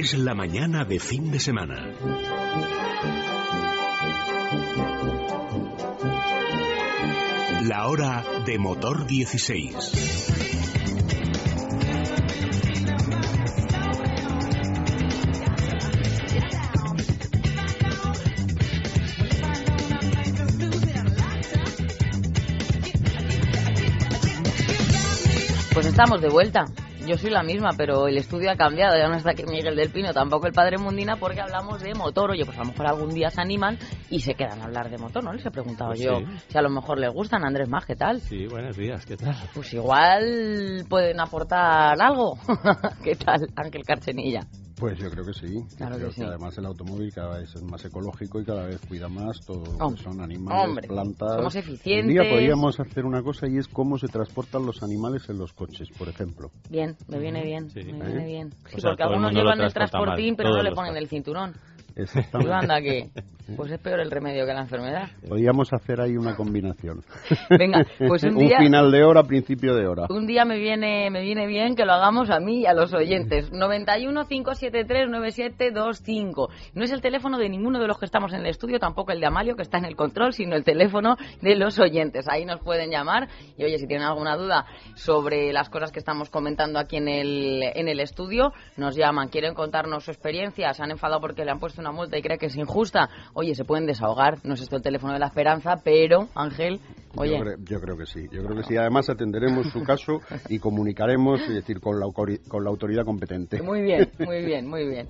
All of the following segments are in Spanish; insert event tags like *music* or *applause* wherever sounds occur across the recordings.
Es la mañana de fin de semana. La hora de motor 16. Pues estamos de vuelta. Yo soy la misma, pero el estudio ha cambiado. Ya no está aquí Miguel del Pino, tampoco el padre Mundina, porque hablamos de motor. Oye, pues a lo mejor algún día se animan y se quedan a hablar de motor, ¿no? Les he preguntado Pues yo sí. si a lo mejor les gustan. Andrés Más, ¿qué tal? Sí, buenos días, ¿qué tal? Pues igual pueden aportar algo. *laughs* ¿Qué tal, Ángel Carchenilla? Pues yo creo que sí. Claro creo que sí. además el automóvil cada vez es más ecológico y cada vez cuida más todo lo que son animales, hombre, plantas. somos Un eficientes. día podríamos hacer una cosa y es cómo se transportan los animales en los coches, por ejemplo. Bien, me viene bien, Sí. me ¿Eh? viene bien. Sí, O sea, porque algunos llevan el transporta mal, transportín, pero no le ponen el cinturón. Exactamente. anda que, pues es peor el remedio que la enfermedad. Podríamos hacer ahí una combinación. Venga, pues *laughs* un día... final de hora, principio de hora. Un día me viene, me viene bien que lo hagamos a mí y a los oyentes. 91 573 9725. No es el teléfono de ninguno de los que estamos en el estudio, tampoco el de Amalio, que está en el control, sino el teléfono de los oyentes. Ahí nos pueden llamar y, oye, si tienen alguna duda sobre las cosas que estamos comentando aquí en el, en el estudio, nos llaman. Quieren contarnos su experiencia, se han enfadado porque le han puesto una multa y cree que es injusta. Oye, se pueden desahogar. No es esto el teléfono de la esperanza, pero, Ángel, oye. Yo, creo, yo creo que sí, yo creo que sí. Además atenderemos su caso y comunicaremos, es decir, con la, con la autoridad competente. Muy bien, muy bien, muy bien.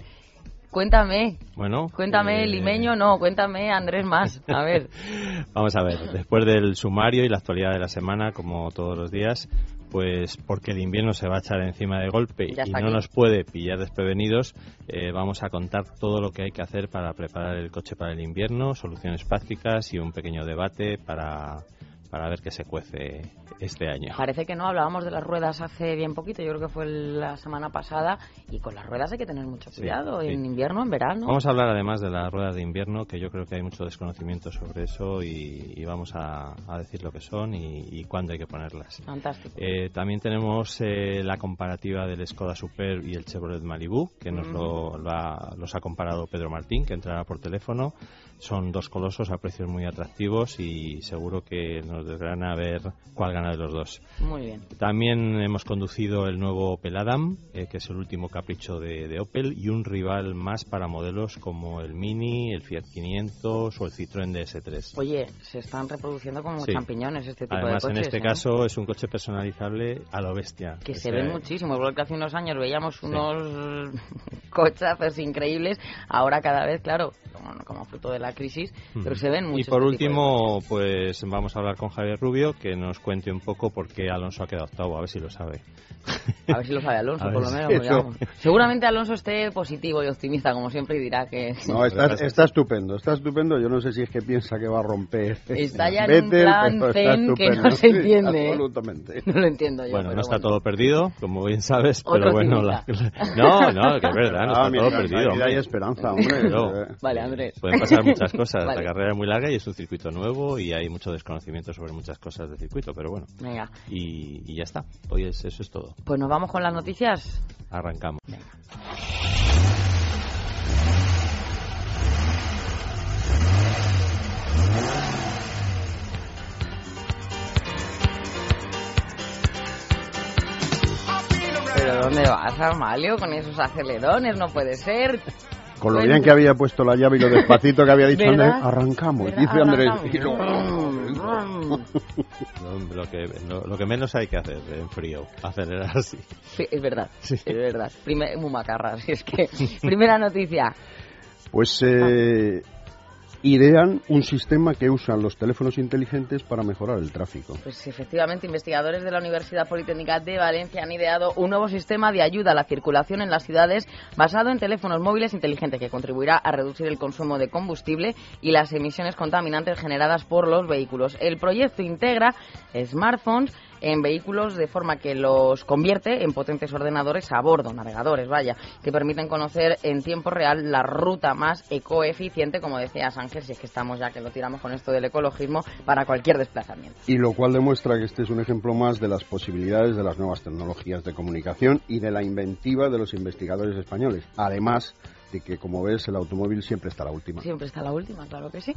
Cuéntame, Bueno, cuéntame, eh, limeño, no, cuéntame, Andrés más. A ver, *laughs* Vamos a ver, después del sumario y la actualidad de la semana, como todos los días, pues porque el invierno se va a echar encima de golpe y no aquí. nos puede pillar desprevenidos, eh, vamos a contar todo lo que hay que hacer para preparar el coche para el invierno, soluciones prácticas y un pequeño debate para, para ver qué se cuece este año. parece que no, hablábamos de las ruedas hace bien poquito, yo creo que fue la semana pasada, y con las ruedas hay que tener mucho cuidado, sí. en invierno, en verano. Vamos a hablar además de las ruedas de invierno, que yo creo que hay mucho desconocimiento sobre eso y, y vamos a, a decir lo que son y, y cuándo hay que ponerlas. Fantástico. Eh, también tenemos eh, la comparativa del Skoda Superb y el Chevrolet Malibu, que nos lo, lo ha- los ha comparado Pedro Martín, que entrará por teléfono. Son dos colosos a precios muy atractivos y seguro que nos desgrana a ver cuál gana de los dos. Muy bien. También hemos conducido el nuevo Opel Adam, eh, que es el último capricho de, de Opel, y un rival más para modelos como el Mini, el Fiat 500 o el Citroën DS3. Oye, se están reproduciendo como Sí. champiñones este tipo Además, de en coches. este ¿eh? caso es un coche personalizable a lo bestia. que O se sea, ven muchísimo, porque hace unos años veíamos unos *laughs* cochazos increíbles, ahora cada vez, claro, como, como fruto de la crisis, pero se ven mucho. Y por este último, pues vamos a hablar con Javier Rubio, que nos cuente un poco por qué Alonso ha quedado octavo, a ver si lo sabe. A ver si lo sabe Alonso, *laughs* por lo si menos. digamos. Seguramente Alonso esté positivo y optimista, como siempre, y dirá que No, *laughs* está, está estupendo, está estupendo. Yo no sé si es que piensa que va a romper. Está ya en un plan pero zen que no se Sí, entiende, ¿eh? absolutamente. no lo entiendo yo. bueno, pero no está bueno. todo perdido, como bien sabes, Otro pero bueno, la- *laughs* no, no, que es verdad, no Ah, está mira, todo la perdido. hay esperanza, hombre. Eh, Vale, Andrés. Pueden pasar muchas *laughs* cosas. Vale. La carrera es muy larga y es un circuito nuevo y hay mucho desconocimiento sobre muchas cosas del circuito, pero bueno. Venga, Y, y ya está. Hoy es, eso es todo. pues nos vamos con las noticias. Arrancamos. ¿Pero dónde vas, Amalio, con esos acelerones? No puede ser. Con lo Bueno. bien que había puesto la llave y lo despacito que había dicho. Andrés, arrancamos, ¿Verdad? dice Andrés. Arrancamos. Lo, que, lo, lo que menos hay que hacer en frío, acelerar así. Sí, es verdad, Sí. es verdad. Primer, muy macarra, así *laughs* es que... Primera noticia. Pues eh, idean un sistema que usan los teléfonos inteligentes para mejorar el tráfico. Pues efectivamente, investigadores de la Universidad Politécnica de Valencia han ideado un nuevo sistema de ayuda a la circulación en las ciudades basado en teléfonos móviles inteligentes que contribuirá a reducir el consumo de combustible y las emisiones contaminantes generadas por los vehículos. El proyecto integra smartphones en vehículos de forma que los convierte en potentes ordenadores a bordo, navegadores, vaya, que permiten conocer en tiempo real la ruta más ecoeficiente, como decías Ángel, si es que estamos ya que lo tiramos con esto del ecologismo, para cualquier desplazamiento. Y lo cual demuestra que este es un ejemplo más de las posibilidades de las nuevas tecnologías de comunicación y de la inventiva de los investigadores españoles. Además de que, como ves, el automóvil siempre está a la última. Siempre está la última, claro que sí.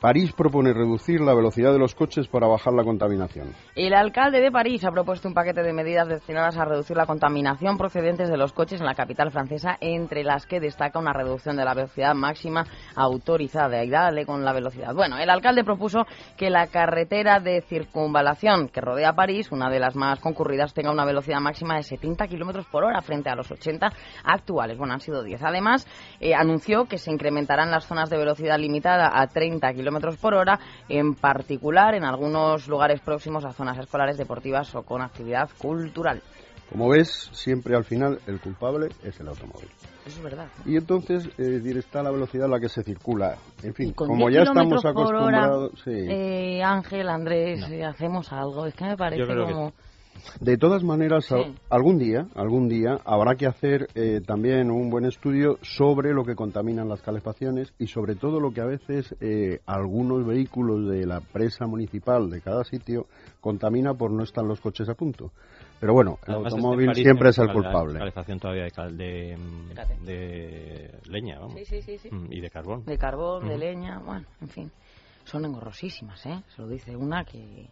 París propone reducir la velocidad de los coches para bajar la contaminación. El alcalde de París ha propuesto un paquete de medidas destinadas a reducir la contaminación procedentes de los coches en la capital francesa, entre las que destaca una reducción de la velocidad máxima autorizada. Y dale con la velocidad. Bueno, el alcalde propuso que la carretera de circunvalación que rodea París, una de las más concurridas, tenga una velocidad máxima de 70 kilómetros por hora frente a los 80 actuales. Bueno, han sido 10. Además, eh, anunció que se incrementarán las zonas de velocidad limitada a 30 kilómetros kilómetros por hora, en particular en algunos lugares próximos a zonas escolares, deportivas o con actividad cultural. Como ves, siempre al final el culpable es el automóvil. Eso es verdad. Y entonces, eh, está la velocidad a la que se circula. En fin, como ya estamos acostumbrados. sí. eh, Ángel, Andrés, eh, hacemos algo. Es que me parece como. De todas maneras, algún día, algún día habrá que hacer eh, también un buen estudio sobre lo que contaminan las calefacciones y sobre todo lo que a veces eh, algunos vehículos de la presa municipal de cada sitio contamina por no estar los coches a punto. Pero bueno, el automóvil siempre es el culpable. calefacción todavía de, de, leña, vamos. Sí, sí, sí, mm, Y de carbón. De carbón, de leña, bueno, en fin. Son engorrosísimas, ¿eh? Se lo dice una que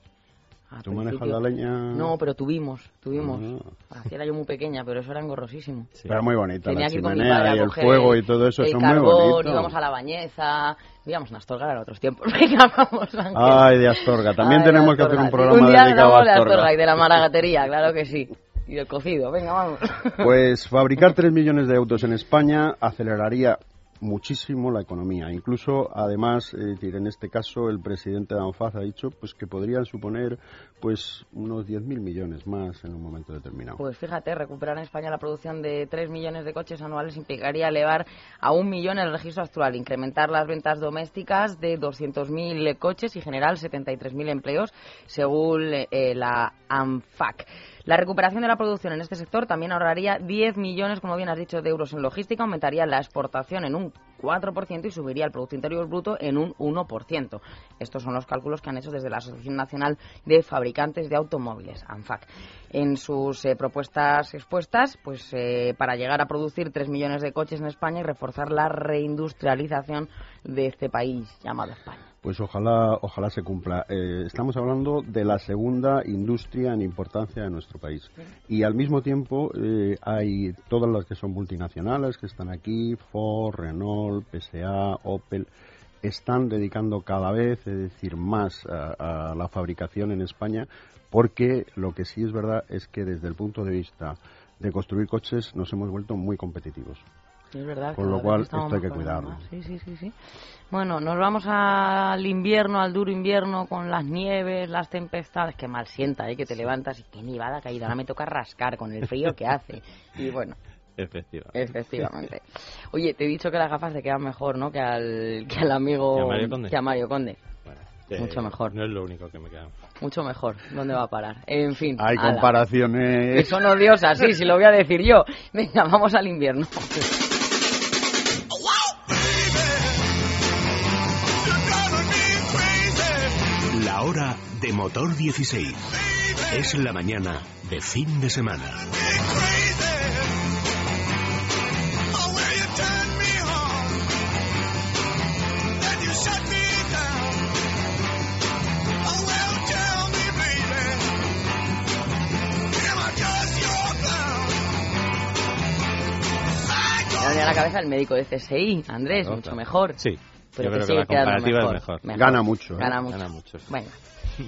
¿Tú manejas la leña? No, pero tuvimos, tuvimos. Ah. Era yo muy pequeña, pero eso era engorrosísimo. Era muy bonita la chimenea y el fuego y todo eso, son muy bonitos. íbamos a la bañeza, íbamos a Astorga en otros tiempos. *laughs* Venga, vamos, Ay, de Astorga. También tenemos que hacer un programa un día dedicado a Astorga. de Astorga y de la maragatería, claro que sí. Y del cocido, venga, vamos. Pues fabricar 3 millones de autos en España aceleraría muchísimo la economía. Incluso, además, decir, en este caso, el presidente de ANFAZ ha dicho pues que podrían suponer pues unos 10.000 millones más en un momento determinado. Pues fíjate, recuperar en España la producción de 3 millones de coches anuales implicaría elevar a un millón el registro actual, incrementar las ventas domésticas de 200.000 coches y generar 73.000 empleos, según eh, la ANFAC. La recuperación de la producción en este sector también ahorraría 10 millones, como bien has dicho, de euros en logística, aumentaría la exportación en un 4% y subiría el Producto Interior Bruto en un 1%. Estos son los cálculos que han hecho desde la Asociación Nacional de Fabricantes de Automóviles, ANFAC. En sus eh, propuestas expuestas, pues eh, para llegar a producir 3 millones de coches en España y reforzar la reindustrialización de este país llamado España. Pues ojalá, ojalá se cumpla. Eh, estamos hablando de la segunda industria en importancia de nuestro país. Y al mismo tiempo eh, hay todas las que son multinacionales que están aquí, Ford, Renault, PSA, Opel, están dedicando cada vez, es decir, más a la fabricación en España, porque lo que sí es verdad es que desde el punto de vista de construir coches nos hemos vuelto muy competitivos. Es verdad. Con lo cual, esto hay que cuidarlo. Sí, sí, sí, sí. Bueno, nos vamos al invierno, al duro invierno, con las nieves, las tempestades. Que mal sienta, ¿eh? Que te levantas y qué nevada ha caído. Ahora me toca rascar con el frío que hace. Y bueno. Efectivamente. Efectivamente. Oye, te he dicho que las gafas te quedan mejor, ¿no? Que al, que al amigo... ¿Que a Mario Conde? Que a Mario Conde. Mucho mejor. No es lo único que me queda. Mucho mejor. ¿Dónde va a parar? En fin. Hay comparaciones. son odiosas, sí, si lo voy a decir yo. Venga, vamos al invierno. *laughs* de motor 16. Es la mañana de fin de semana. Me a la cabeza el médico de CSI, Andrés, mucho mejor. Sí, pero yo creo que, la comparativa es mejor. Gana mucho. ¿eh? Gana mucho. Gana mucho Bueno.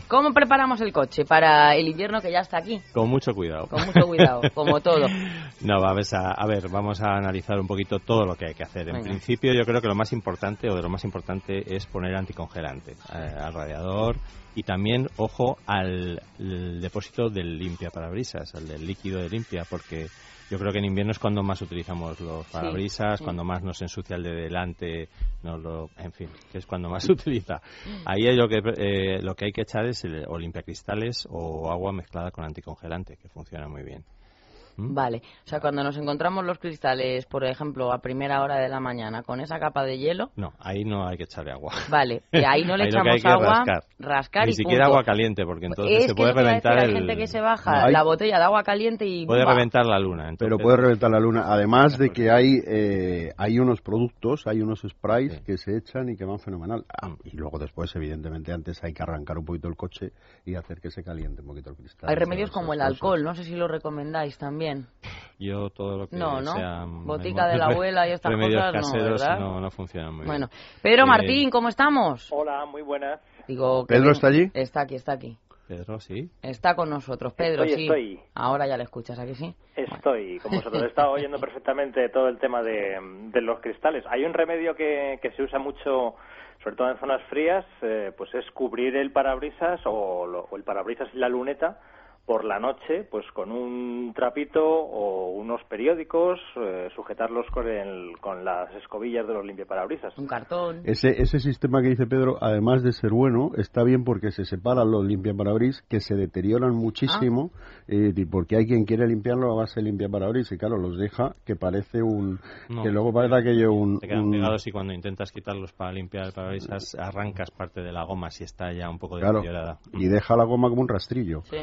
¿Cómo preparamos el coche para el invierno que ya está aquí? Con mucho cuidado. Con mucho cuidado, como todo. *laughs* No, a ver, a, ver, vamos a analizar un poquito todo lo que hay que hacer. En principio, yo creo que lo más importante, o de lo más importante, es poner anticongelante eh, al radiador Y también, ojo, al depósito del limpia parabrisas, al del líquido de limpia, porque yo creo que en invierno es cuando más utilizamos los parabrisas, cuando más nos ensucia el de delante, no lo, en fin, que es cuando más *laughs* se utiliza. Ahí lo que, eh, lo que hay que echar es el, o limpiacristales o agua mezclada con anticongelante, que funciona muy bien. ¿Mm? Vale, o sea, cuando nos encontramos los cristales, por ejemplo, a primera hora de la mañana con esa capa de hielo. No, ahí no hay que echarle agua. Vale, *laughs* que ahí no le Ahí lo que echamos agua, rascar. rascar Ni y siquiera punto. agua caliente, porque entonces es se que puede reventar hay el. gente que se baja No, hay- la botella de agua caliente y Puede reventar la luna. Pero entonces- puede reventar la luna. Además de que hay eh, hay unos productos, hay unos sprays Sí. que se echan y que van fenomenal. Ah, Mm. y luego después, evidentemente, antes hay que arrancar un poquito el coche y hacer que se caliente un poquito el cristal. Hay remedios como el alcohol, no sé si lo recomendáis también. Yo todo lo que No, ¿no? sea... Botica de la abuela y estas remedios cosas, no, no, no funcionan muy Bueno, bien. Pedro Eh, Martín, ¿cómo estamos? Hola, muy buenas. Digo, ¿Pedro bien- está allí? Está aquí, está aquí. Pedro, sí. Está con nosotros, Pedro, Estoy, sí. estoy. Ahora ya le escuchas, ¿a que sí? Estoy con vosotros. He estado oyendo *laughs* perfectamente todo el tema de, de los cristales. Hay un remedio que, que se usa mucho, sobre todo en zonas frías, eh, pues es cubrir el parabrisas o, lo- o el parabrisas y la luneta por la noche, pues con un trapito o unos periódicos, eh, sujetarlos con, el- con las escobillas de los limpiaparabrisas. Un cartón. Ese, ese sistema que dice Pedro, además de ser bueno, está bien porque se separan los limpiaparabris que se deterioran muchísimo, eh, y porque hay quien quiere limpiarlo a base de limpiaparabris y claro, los deja que parece un... No. que luego parece aquello un... Te quedan un- pegados y cuando intentas quitarlos para limpiar el parabrisas arrancas parte de la goma si está ya un poco Claro, deteriorada. y deja la goma como un rastrillo. Sí.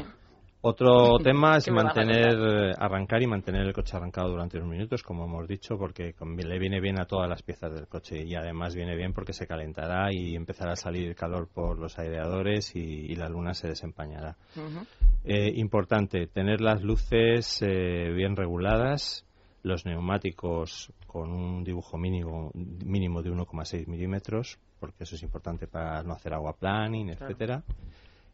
Otro *laughs* tema es ¿Qué me vas a mantener, eh, arrancar y mantener el coche arrancado durante unos minutos, como hemos dicho, porque le viene bien a todas las piezas del coche y además viene bien porque se calentará y empezará a salir calor por los aireadores y, y la luna se desempañará. Eh, importante, tener las luces eh, bien reguladas, los neumáticos con un dibujo mínimo, mínimo de 1,6 milímetros, porque eso es importante para no hacer agua planning, etcétera.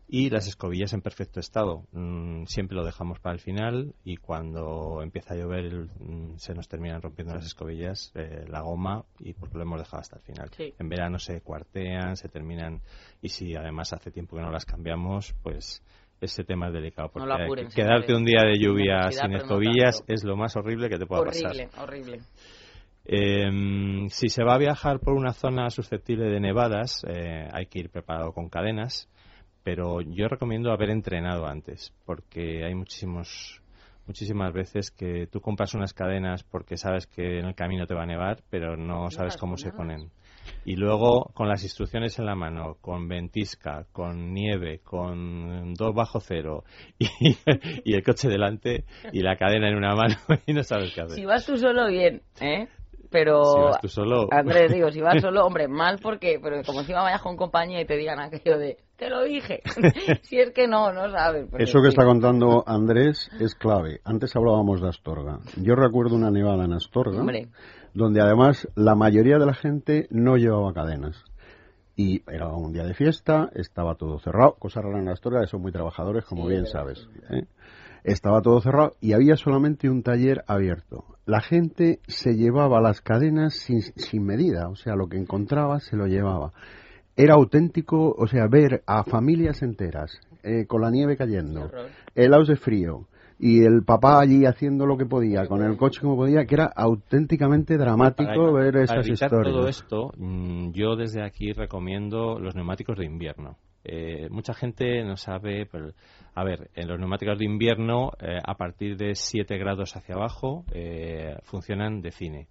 Y las escobillas en perfecto estado. Mm, siempre lo dejamos para el final y cuando empieza a llover el- mm, se nos terminan rompiendo las escobillas, eh, la goma, y porque lo hemos dejado hasta el final. Sí. En verano se cuartean, se terminan y si además hace tiempo que no las cambiamos, pues ese tema es delicado. Porque apuren, quedarte señores. un día de lluvia sin no escobillas es lo más horrible que te pueda pasar. Horrible, horrible. Eh, si se va a viajar por una zona susceptible de nevadas, eh, hay que ir preparado con cadenas, pero yo recomiendo haber entrenado antes, porque hay muchísimos muchísimas veces que tú compras unas cadenas porque sabes que en el camino te va a nevar, pero no sabes cómo se ponen. Y luego con las instrucciones en la mano, con ventisca, con nieve, con dos bajo cero *laughs* y, y el coche delante y la cadena en una mano *laughs* y no sabes qué hacer. Si vas tú solo, bien, ¿eh? Pero... Si vas tú solo, Andrés, digo, si vas *laughs* solo, hombre, mal porque, pero como encima vayas con compañía y te digan aquello de, te lo dije. *laughs* si es que no, no sabes. Eso que sí. está contando Andrés es clave. Antes hablábamos de Astorga. Yo recuerdo una nevada en Astorga, Hombre. donde además la mayoría de la gente no llevaba cadenas. Y era un día de fiesta, estaba todo cerrado, cosa rara en Astorga, que son muy trabajadores, como Sí, bien sabes. ¿eh? Estaba todo cerrado y había solamente un taller abierto. La gente se llevaba las cadenas sin, sin medida, o sea, lo que encontraba se lo llevaba. Era auténtico, o sea, ver a familias enteras eh, con la nieve cayendo, helados de frío y el papá allí haciendo lo que podía, con el coche como podía, que era auténticamente dramático para, ver para esas evitar historias. todo esto, mm, yo desde aquí recomiendo los neumáticos de invierno. Eh, mucha gente no sabe, pero, a ver, en los neumáticos de invierno, eh, a partir de 7 grados hacia abajo, eh, funcionan de cine.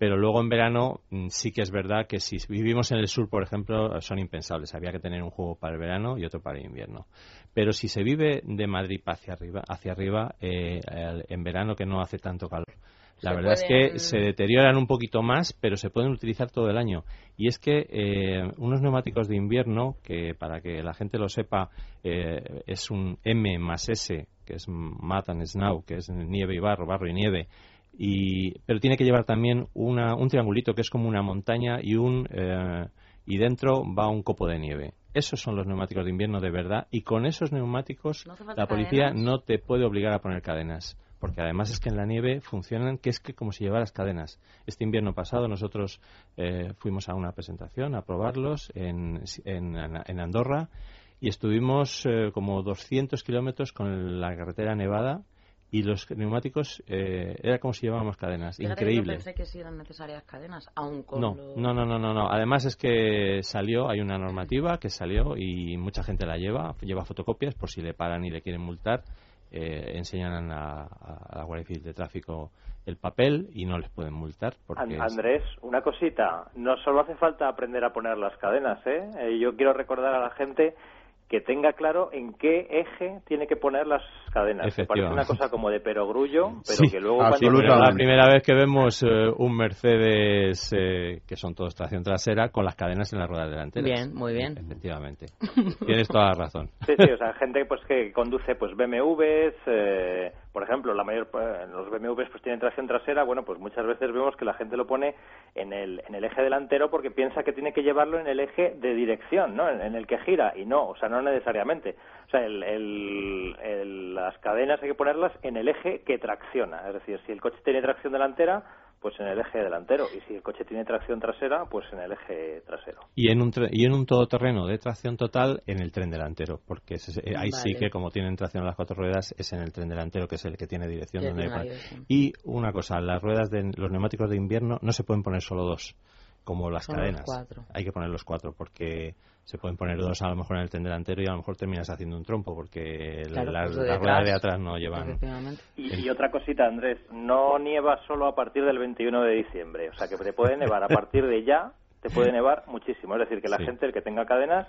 Pero luego en verano mm, sí que es verdad que si vivimos en el sur, por ejemplo, son impensables. Había que tener un juego para el verano y otro para el invierno. Pero si se vive de Madrid hacia arriba, hacia arriba eh, en verano que no hace tanto calor, la Se verdad es que se deterioran un poquito más, pero se pueden utilizar todo el año. Y es que eh, unos neumáticos de invierno, que para que la gente lo sepa, eh, es un M más S, que es Mud and Snow, que es nieve y barro, barro y nieve. Y, pero tiene que llevar también una, un triangulito que es como una montaña y un eh, y dentro va un copo de nieve. Esos son los neumáticos de invierno de verdad y con esos neumáticos ¿No hace falta la policía cadenas? no te puede obligar a poner cadenas porque además es que en la nieve funcionan que es que como si llevaras cadenas. Este invierno pasado nosotros eh, fuimos a una presentación a probarlos en, en, en Andorra y estuvimos eh, como 200 kilómetros con la carretera nevada y los neumáticos eh, era como si llevábamos cadenas. Fíjate Increíble. Que yo pensé que sí eran necesarias cadenas, aún con No, lo- no, no, no, no, no. Además es que salió, hay una normativa que salió y mucha gente la lleva, lleva fotocopias por si le paran y le quieren multar, eh, enseñan a, a la Guardia Civil de Tráfico el papel y no les pueden multar porque es- Andrés, una cosita, no solo hace falta aprender a poner las cadenas, ¿eh? Eh, Yo quiero recordar a la gente que tenga claro en qué eje tiene que poner las cadenas. Que parece una cosa como de perogrullo, pero Sí, que luego cuando... la primera vez que vemos eh, un Mercedes eh, que son todos tracción trasera con las cadenas en las ruedas delanteras. Bien, muy bien. Efectivamente. Tienes toda la razón. Sí, sí, o sea, gente pues que conduce pues BMWs, eh, por ejemplo, la mayor los BMWs pues tienen tracción trasera, bueno, pues muchas veces vemos que la gente lo pone en el en el eje delantero porque piensa que tiene que llevarlo en el eje de dirección, ¿no? En, en el que gira y no, o sea, no necesariamente. O sea, el, el- el- las cadenas hay que ponerlas en el eje que tracciona, es decir, si el coche tiene tracción delantera, pues en el eje delantero y si el coche tiene tracción trasera, pues en el eje trasero. Y en un y en un todoterreno de tracción total en el tren delantero, porque ese- eh, ahí sí que como tienen tracción a las cuatro ruedas es en el tren delantero que es el que tiene dirección donde hay. Y una cosa, las ruedas de los neumáticos de invierno no se pueden poner solo dos, como las Son los cadenas. cuatro. Hay que poner los cuatro porque se pueden poner dos a lo mejor en el tren delantero y a lo mejor terminas haciendo un trompo porque Claro, la- pues las de ruedas de atrás no llevan. Y, y otra cosita, Andrés, no nieva solo a partir del 21 de diciembre, o sea que te puede nevar a partir de ya, te puede nevar muchísimo. Es decir, que la Sí. gente, el que tenga cadenas,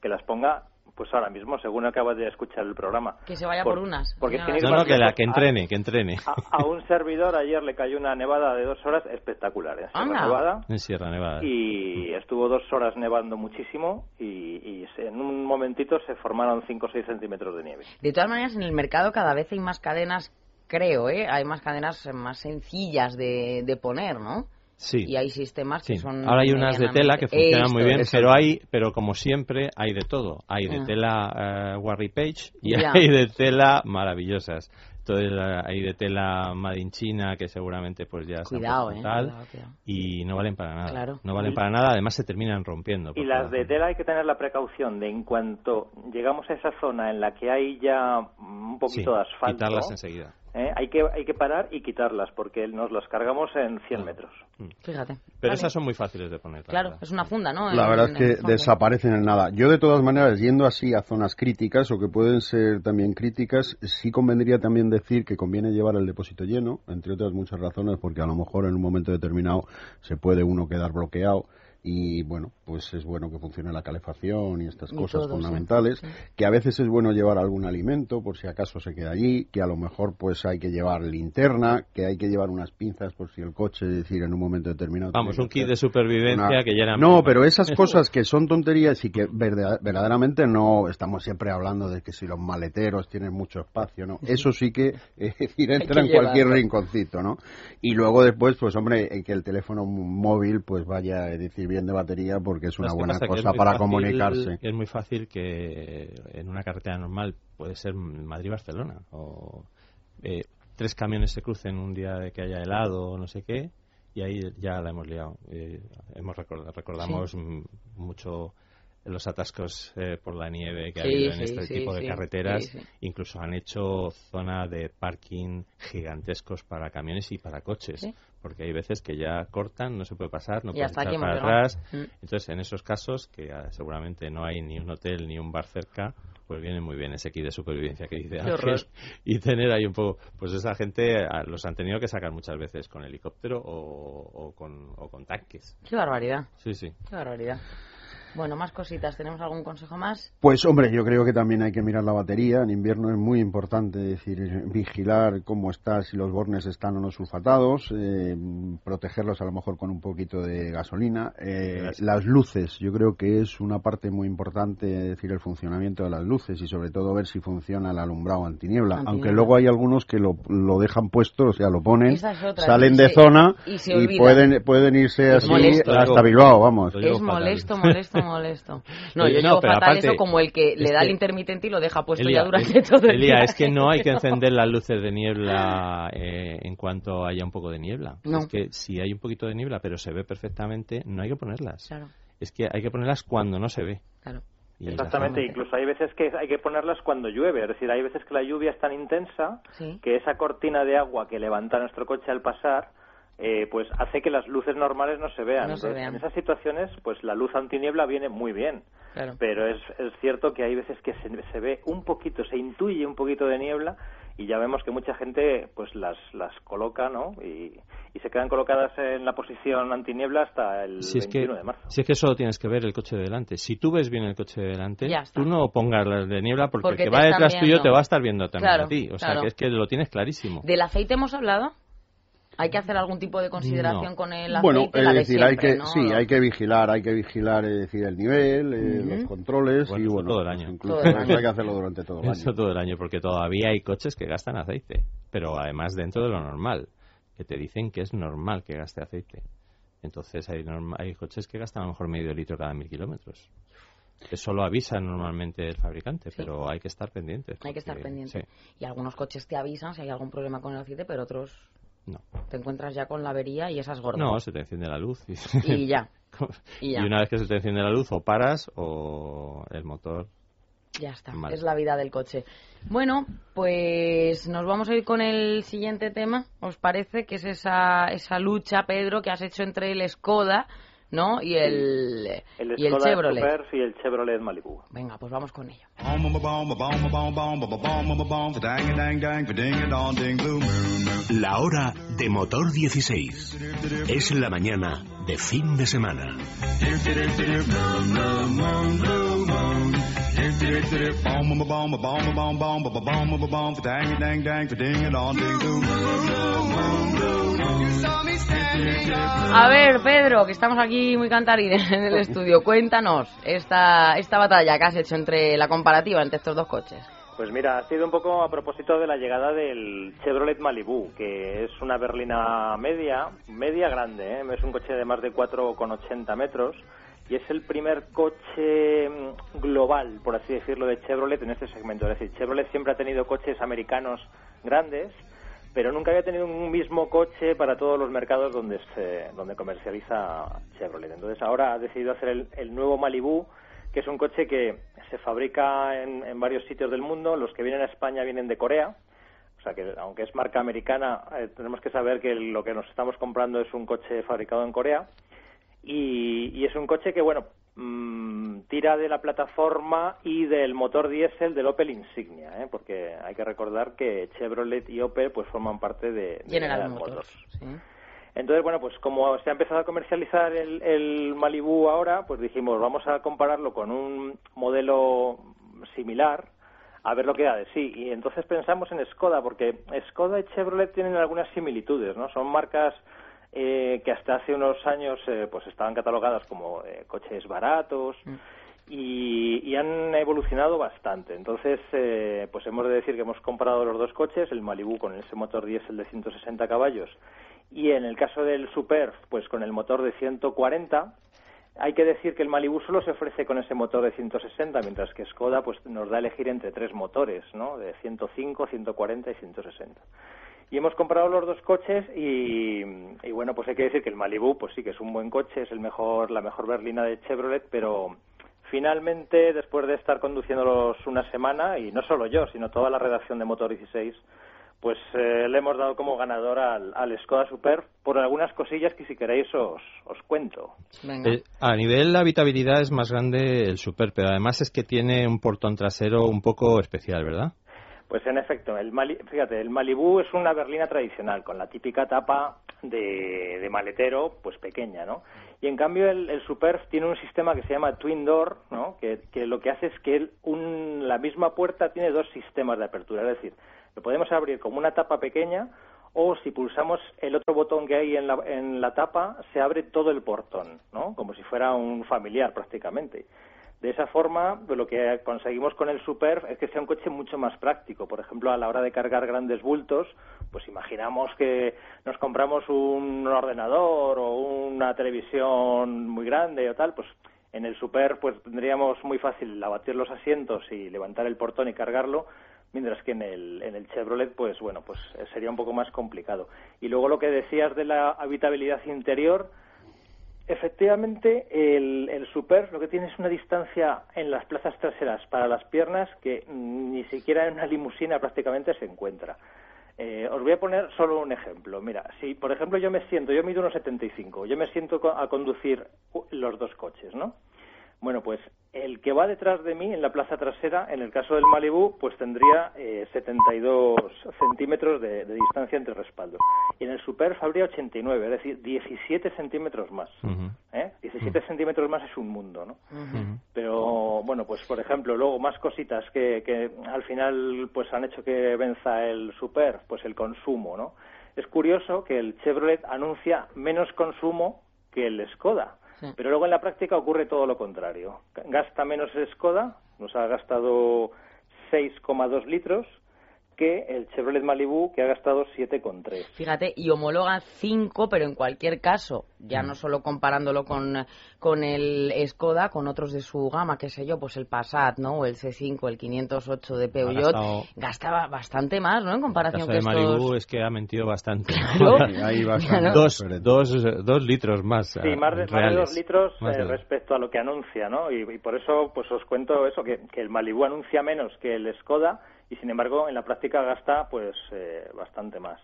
que las ponga pues ahora mismo, según acabas de escuchar el programa. Que se vaya por unas. Porque No, no, que, la, que a- entrene, que entrene. A, a un *laughs* servidor ayer le cayó una nevada de dos horas espectacular en Sierra Anda. Nevada En Sierra Nevada. y estuvo dos horas nevando muchísimo y, y se- en un momentito se formaron 5 o 6 centímetros de nieve. De todas maneras, en el mercado cada vez hay más cadenas, creo, ¿eh? Hay más cadenas más sencillas de, de poner, ¿no? Sí. Y hay sistemas que Sí. son. Ahora hay unas de tela que funcionan muy Esto bien, es. pero hay, pero como siempre hay de todo. Hay de Ah. tela eh, Warry Page y Ya. hay de tela maravillosas. Entonces eh, hay de tela Made in China que seguramente pues ya Cuidado, ¿eh? tal, Cuidado, cuidado. y no valen para nada. Claro. No valen para nada, además se terminan rompiendo. Y las la- de tela hay que tener la precaución de en cuanto llegamos a esa zona en la que hay ya un poquito sí, de asfalto, quitarlas enseguida. ¿Eh? hay, que, hay que parar y quitarlas porque nos las cargamos en 100 metros. Fíjate. Pero Vale. esas son muy fáciles de poner. la Claro, verdad. es una funda, ¿no? La En- verdad es que desaparecen en nada. Yo, de todas maneras, yendo así a zonas críticas o que pueden ser también críticas, sí convendría también decir que conviene llevar el depósito lleno, entre otras muchas razones, porque a lo mejor en un momento determinado se puede uno quedar bloqueado y, bueno, pues es bueno que funcione la calefacción y estas Y cosas todo, fundamentales, sí. que a veces es bueno llevar algún alimento por si acaso se queda allí, que a lo mejor pues hay que llevar linterna, que hay que llevar unas pinzas por si el coche, es decir, en un momento determinado... Vamos, un kit de supervivencia una- que ya era No, pero esas *laughs* cosas que son tonterías y que verda- verdaderamente no estamos siempre hablando de que si los maleteros tienen mucho espacio, ¿no? Eso sí que, *laughs* es decir, entra en cualquier rinconcito, ¿no? Y luego después, pues hombre, eh, que el teléfono móvil pues vaya, es decir, bien de batería porque es una ¿Sabes qué buena cosa para fácil- comunicarse. Es muy fácil que en una carretera normal puede ser Madrid-Barcelona o eh, tres camiones se crucen un día de que haya helado o no sé qué y ahí ya la hemos liado. Eh, hemos record- recordamos mucho los atascos eh, por la nieve que ha habido en sí, este sí, tipo de carreteras. Incluso han hecho zona de parking gigantescos para camiones y para coches. Porque hay veces que ya cortan, no se puede pasar, no puedes echar para atrás. Mm. Entonces, en esos casos, que ah, seguramente no hay ni un hotel ni un bar cerca, pues viene muy bien ese kit de supervivencia que dice Ángel. *laughs* Y tener ahí un poco, pues esa gente ah, los han tenido que sacar muchas veces con helicóptero o, o con, o con tanques. Qué barbaridad, Sí, sí. qué barbaridad. Bueno, más cositas. ¿Tenemos algún consejo más? Pues hombre, yo creo que también hay que mirar la batería. En invierno es muy importante decir vigilar cómo está, si los bornes están o no sulfatados, eh, protegerlos a lo mejor con un poquito de gasolina. Eh, las luces, yo creo que es una parte muy importante, es decir, el funcionamiento de las luces y sobre todo ver si funciona el alumbrado antiniebla. Antiniebla. Aunque luego hay algunos que lo, lo dejan puesto, o sea, lo ponen, Esa es otra, salen y de se- zona y pueden, pueden irse así molesto. hasta Bilbao, vamos. Es fatal. molesto, molesto, *laughs* molesto. No, Oye, yo no, llevo pero fatal aparte, eso como el que le da el intermitente y lo deja puesto Elía, ya durante es- todo el Elía, día. es que no hay que *laughs* encender las luces de niebla eh, en cuanto haya un poco de niebla. No. Es que si hay un poquito de niebla pero se ve perfectamente, no hay que ponerlas. Claro, Es que hay que ponerlas cuando no se ve. claro. Exactamente, incluso hay veces que hay que ponerlas cuando llueve, es decir, hay veces que la lluvia es tan intensa que esa cortina de agua que levanta nuestro coche al pasar eh, pues hace que las luces normales no se vean. En esas situaciones, pues la luz antiniebla viene muy bien. Pero es, es, cierto que hay veces que se, se, ve un poquito, se intuye un poquito de niebla y ya vemos que mucha gente pues las, las coloca, ¿no? Y, se quedan colocadas en la posición antiniebla hasta el si 21 de marzo. Si es que solo tienes que ver el coche de delante. Si tú ves bien el coche de delante, tú no pongas las de niebla porque, el que va detrás tuyo te va a estar viendo también a ti. O sea, que es que lo tienes clarísimo. ¿Del aceite hemos hablado? ¿Hay que hacer algún tipo de consideración con el aceite? Bueno, es decir, hay que, sí, hay que vigilar, hay que vigilar es decir, el nivel, eh, los controles y bueno, todo el año. Incluso *laughs* hay que hacerlo durante todo el año. Eso todo el año, porque todavía hay coches que gastan aceite, pero además dentro de lo normal, que te dicen que es normal que gaste aceite. Entonces hay, hay coches que gastan a lo mejor medio litro cada mil kilómetros. Eso lo avisa normalmente el fabricante, pero hay que estar pendientes. Hay que estar pendiente. Y algunos coches te avisan si hay algún problema con el aceite, pero otros no. Te encuentras ya con la avería y esas gordas. No, se te enciende la luz. *laughs* *laughs* Y, ya. y, una vez que se te enciende la luz, o paras o el motor. Ya está, es la vida del coche. Bueno, pues nos vamos a ir con el siguiente tema, ¿os parece? Que es esa, esa lucha, Pedro, que has hecho entre el Skoda ¿no? Y el, el y el Chevrolet. y el Chevrolet Malibu. Venga, pues vamos con ello. La hora de motor 16. Es la mañana de fin de semana. A ver, Pedro, que estamos aquí muy cantarines en el estudio. Cuéntanos esta, esta batalla que has hecho entre la comparativa entre estos dos coches. Pues mira, ha sido un poco a propósito de la llegada del Chevrolet Malibu, que es una berlina media, media grande, ¿eh? es un coche de más de 4,80 metros y es el primer coche mm, global, por así decirlo, de Chevrolet en este segmento. Es decir, Chevrolet siempre ha tenido coches americanos grandes, pero nunca había tenido un mismo coche para todos los mercados donde se, donde comercializa Chevrolet. Entonces ahora ha decidido hacer el, nuevo Malibu, que es un coche que se fabrica en, en, varios sitios del mundo. Los que vienen a España vienen de Corea. O sea que aunque es marca americana, eh, tenemos que saber que lo que nos estamos comprando es un coche fabricado en Corea. Y, y es un coche que, bueno, Mm, tira de la plataforma y del motor diésel del Opel Insignia, ¿eh? porque hay que recordar que Chevrolet y Opel pues forman parte de, General Motors. Entonces, bueno, pues como se ha empezado a comercializar el, el Malibu ahora, pues dijimos, vamos a compararlo con un modelo similar, a ver lo que da de sí. Y entonces pensamos en Skoda, porque Skoda y Chevrolet tienen algunas similitudes, ¿no? Son marcas eh, que hasta hace unos años eh, pues estaban catalogadas como eh, coches baratos mm. y, han evolucionado bastante. Entonces, pues hemos de decir que hemos comparado los dos coches, el Malibu con ese motor diésel de 160 caballos y en el caso del Superb, pues con el motor de 140. Hay que decir que el Malibu solo se ofrece con ese motor de 160, mientras que Skoda pues nos da a elegir entre tres motores, ¿no? De 105, 140 y 160 y hemos comprado los dos coches y, bueno pues hay que decir que el Malibu pues sí que es un buen coche es el mejor la mejor berlina de Chevrolet pero finalmente después de estar conduciéndolos una semana y no solo yo sino toda la redacción de Motor 16 pues eh, le hemos dado como ganador al, al, Skoda Super por algunas cosillas que si queréis os, os cuento. Eh, a nivel de habitabilidad es más grande el Super, pero además es que tiene un portón trasero un poco especial, ¿verdad? Pues en efecto, el fíjate, el Malibu es una berlina tradicional, con la típica tapa de, maletero, pues pequeña, ¿no? Y en cambio el, el Superb tiene un sistema que se llama Twin Door, ¿no? Que, lo que hace es que la misma puerta tiene dos sistemas de apertura, es decir, lo podemos abrir como una tapa pequeña o si pulsamos el otro botón que hay en la, en la tapa, se abre todo el portón, ¿no? Como si fuera un familiar prácticamente. De esa forma, lo que conseguimos con el Superb es que sea un coche mucho más práctico. Por ejemplo, a la hora de cargar grandes bultos, pues imaginamos que nos compramos un ordenador o una televisión muy grande o tal, pues en el Superb pues tendríamos muy fácil abatir los asientos y levantar el portón y cargarlo, mientras que en el, en el Chevrolet pues bueno, pues sería un poco más complicado. Y luego lo que decías de la habitabilidad interior, Efectivamente, el, el, Super lo que tiene es una distancia en las plazas traseras para las piernas que ni siquiera en una limusina prácticamente se encuentra. Eh, os voy a poner solo un ejemplo. Mira, si por ejemplo yo me siento, yo mido unos 75, yo me siento a conducir los dos coches, ¿no? Bueno, pues el que va detrás de mí en la plaza trasera, en el caso del Malibu, pues tendría eh, 72 centímetros de, distancia entre respaldos. Y en el Superf habría 89, es decir, 17 centímetros más. ¿eh? 17 centímetros más es un mundo, ¿no? Pero, bueno, pues por ejemplo, luego más cositas que, que al final pues han hecho que venza el Super, pues el consumo, ¿no? Es curioso que el Chevrolet anuncia menos consumo que el Skoda. Pero luego en la práctica ocurre todo lo contrario. Gasta menos Skoda, nos ha gastado 6,2 litros, que el Chevrolet Malibu, que ha gastado 7,3. Fíjate, y homologa 5, pero en cualquier caso, ya mm. no solo comparándolo con, con el Skoda, con otros de su gama, qué sé yo, pues el Passat, ¿no? O el C5, el 508 de Peugeot, gastaba bastante más, ¿no? En comparación con estos... Malibu es que ha mentido bastante. *laughs* dos, dos, dos, litros más. Sí, más de, dos litros eh, respecto a lo que anuncia, ¿no? Y, por eso, pues os cuento eso, que, que el Malibu anuncia menos que el Skoda, y sin embargo en la práctica gasta pues eh, bastante más.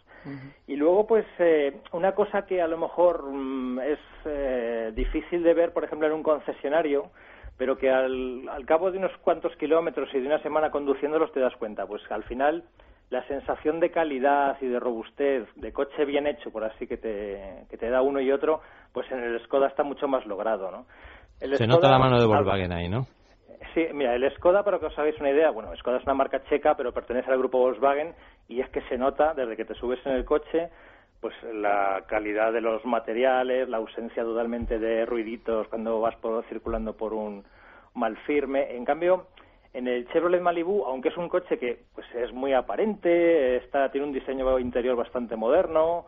Y luego pues eh, una cosa que a lo mejor mm, es eh, difícil de ver por ejemplo en un concesionario pero que al, al cabo de unos cuantos kilómetros y de una semana conduciéndolos te das cuenta pues al final la sensación de calidad y de robustez de coche bien hecho por así que te, que te da uno y otro pues en el Skoda está mucho más logrado ¿no? Se nota la mano de Volkswagen ahí, ¿no? Sí, mira, el Skoda, para que os hagáis una idea, bueno, Skoda es una marca checa, pero pertenece al grupo Volkswagen y es que se nota desde que te subes en el coche, pues la calidad de los materiales, la ausencia totalmente de ruiditos cuando vas por, circulando por un mal firme. En cambio, en el Chevrolet Malibu, aunque es un coche que pues es muy aparente, está tiene un diseño interior bastante moderno,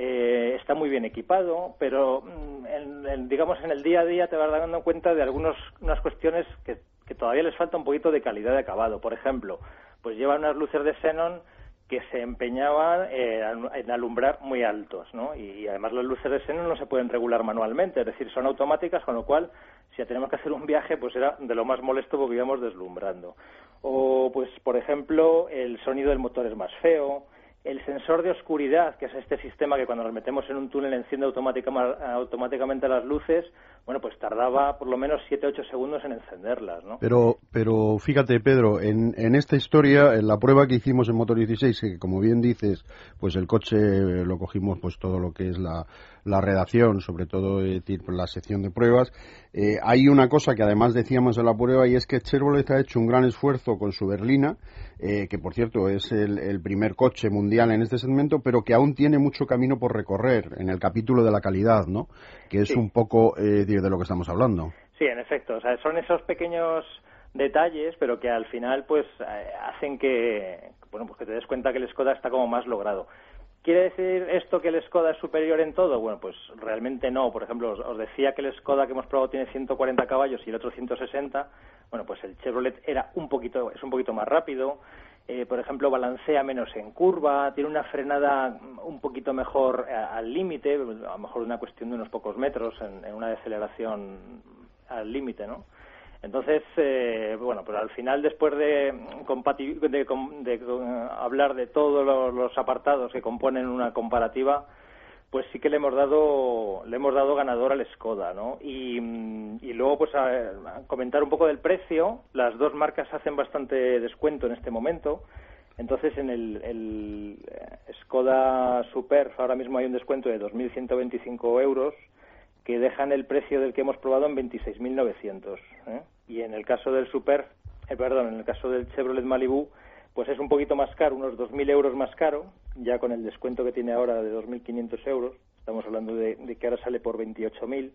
eh, está muy bien equipado, pero mm, digamos en el día a día te vas dando cuenta de algunas unas cuestiones que, todavía les falta un poquito de calidad de acabado. Por ejemplo, pues lleva unas luces de xenón que se empeñaban eh, en alumbrar muy altos, ¿no? Y, además las luces de xenón no se pueden regular manualmente, es decir, son automáticas, con lo cual si tenemos que hacer un viaje, pues era de lo más molesto porque íbamos deslumbrando. O, pues, por ejemplo, el sonido del motor es más feo, el sensor de oscuridad, que es este sistema que cuando nos metemos en un túnel enciende automáticamente las luces, bueno, pues tardaba por lo menos 7-8 segundos en encenderlas, ¿no? Pero, pero fíjate, Pedro, en, en esta historia, en la prueba que hicimos en Motor 16, que como bien dices, pues el coche lo cogimos pues todo lo que es la, la redacción, sobre todo decir, la sección de pruebas, eh, hay una cosa que además decíamos en la prueba y es que Chevrolet ha hecho un gran esfuerzo con su berlina, eh, que por cierto es el, primer coche mundial en este segmento, pero que aún tiene mucho camino por recorrer en el capítulo de la calidad, ¿no? Que es un poco eh, de lo que estamos hablando. Sí, en efecto. O sea, son esos pequeños detalles, pero que al final pues eh, hacen que bueno pues que te des cuenta que el Skoda está como más logrado. ¿Quiere decir esto que el Skoda es superior en todo? Bueno, pues realmente no. Por ejemplo, os, decía que el Skoda que hemos probado tiene 140 caballos y el otro 160. Bueno, pues el Chevrolet era un poquito, es un poquito más rápido. Eh, por ejemplo, balancea menos en curva, tiene una frenada un poquito mejor eh, al límite, a lo mejor una cuestión de unos pocos metros en, en una deceleración al límite, ¿no? Entonces, eh, bueno, pues al final, después de, de, hablar de todos los, apartados que componen una comparativa, pues sí que le hemos dado le hemos dado ganador al Skoda, ¿no? Y, luego, pues a, comentar un poco del precio. Las dos marcas hacen bastante descuento en este momento. Entonces, en el, el Skoda Super ahora mismo hay un descuento de 2.125 euros que dejan el precio del que hemos probado en 26.900. ¿eh? Y en el caso del Super, eh, perdón, en el caso del Chevrolet Malibu, pues es un poquito más caro, unos 2.000 euros más caro, ya con el descuento que tiene ahora de 2.500 euros. Estamos hablando de, que ahora sale por 28.000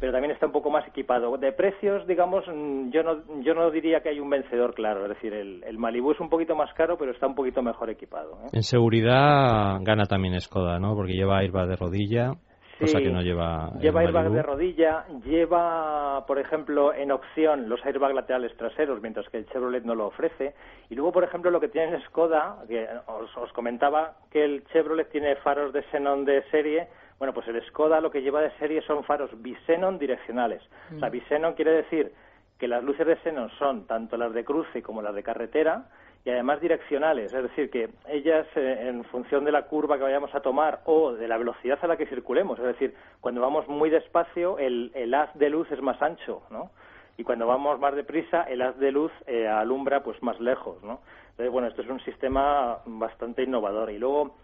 pero también está un poco más equipado. De precios, digamos, mm, yo no, yo no diría que hay un vencedor claro. Es decir, el, el Malibu es un poquito más caro, pero está un poquito mejor equipado. ¿eh? En seguridad gana también Skoda, ¿no? Porque lleva airbag de rodilla. Cosa que no lleva. Lleva el airbag de rodilla, lleva, por ejemplo, en opción los airbags laterales traseros, mientras que el Chevrolet no lo ofrece. Y luego, por ejemplo, lo que tiene el Skoda, que os, os comentaba que el Chevrolet tiene faros de xenón de serie. Bueno, pues el Skoda lo que lleva de serie son faros bisenon direccionales. O sea, bisenon quiere decir que las luces de xenón son tanto las de cruce como las de carretera y además direccionales, es decir, que ellas eh, en función de la curva que vayamos a tomar o de la velocidad a la que circulemos, es decir, cuando vamos muy despacio el, haz de luz es más ancho, ¿no? Y cuando vamos más deprisa el haz de luz eh, alumbra pues más lejos, ¿no? Entonces, bueno, esto es un sistema bastante innovador y luego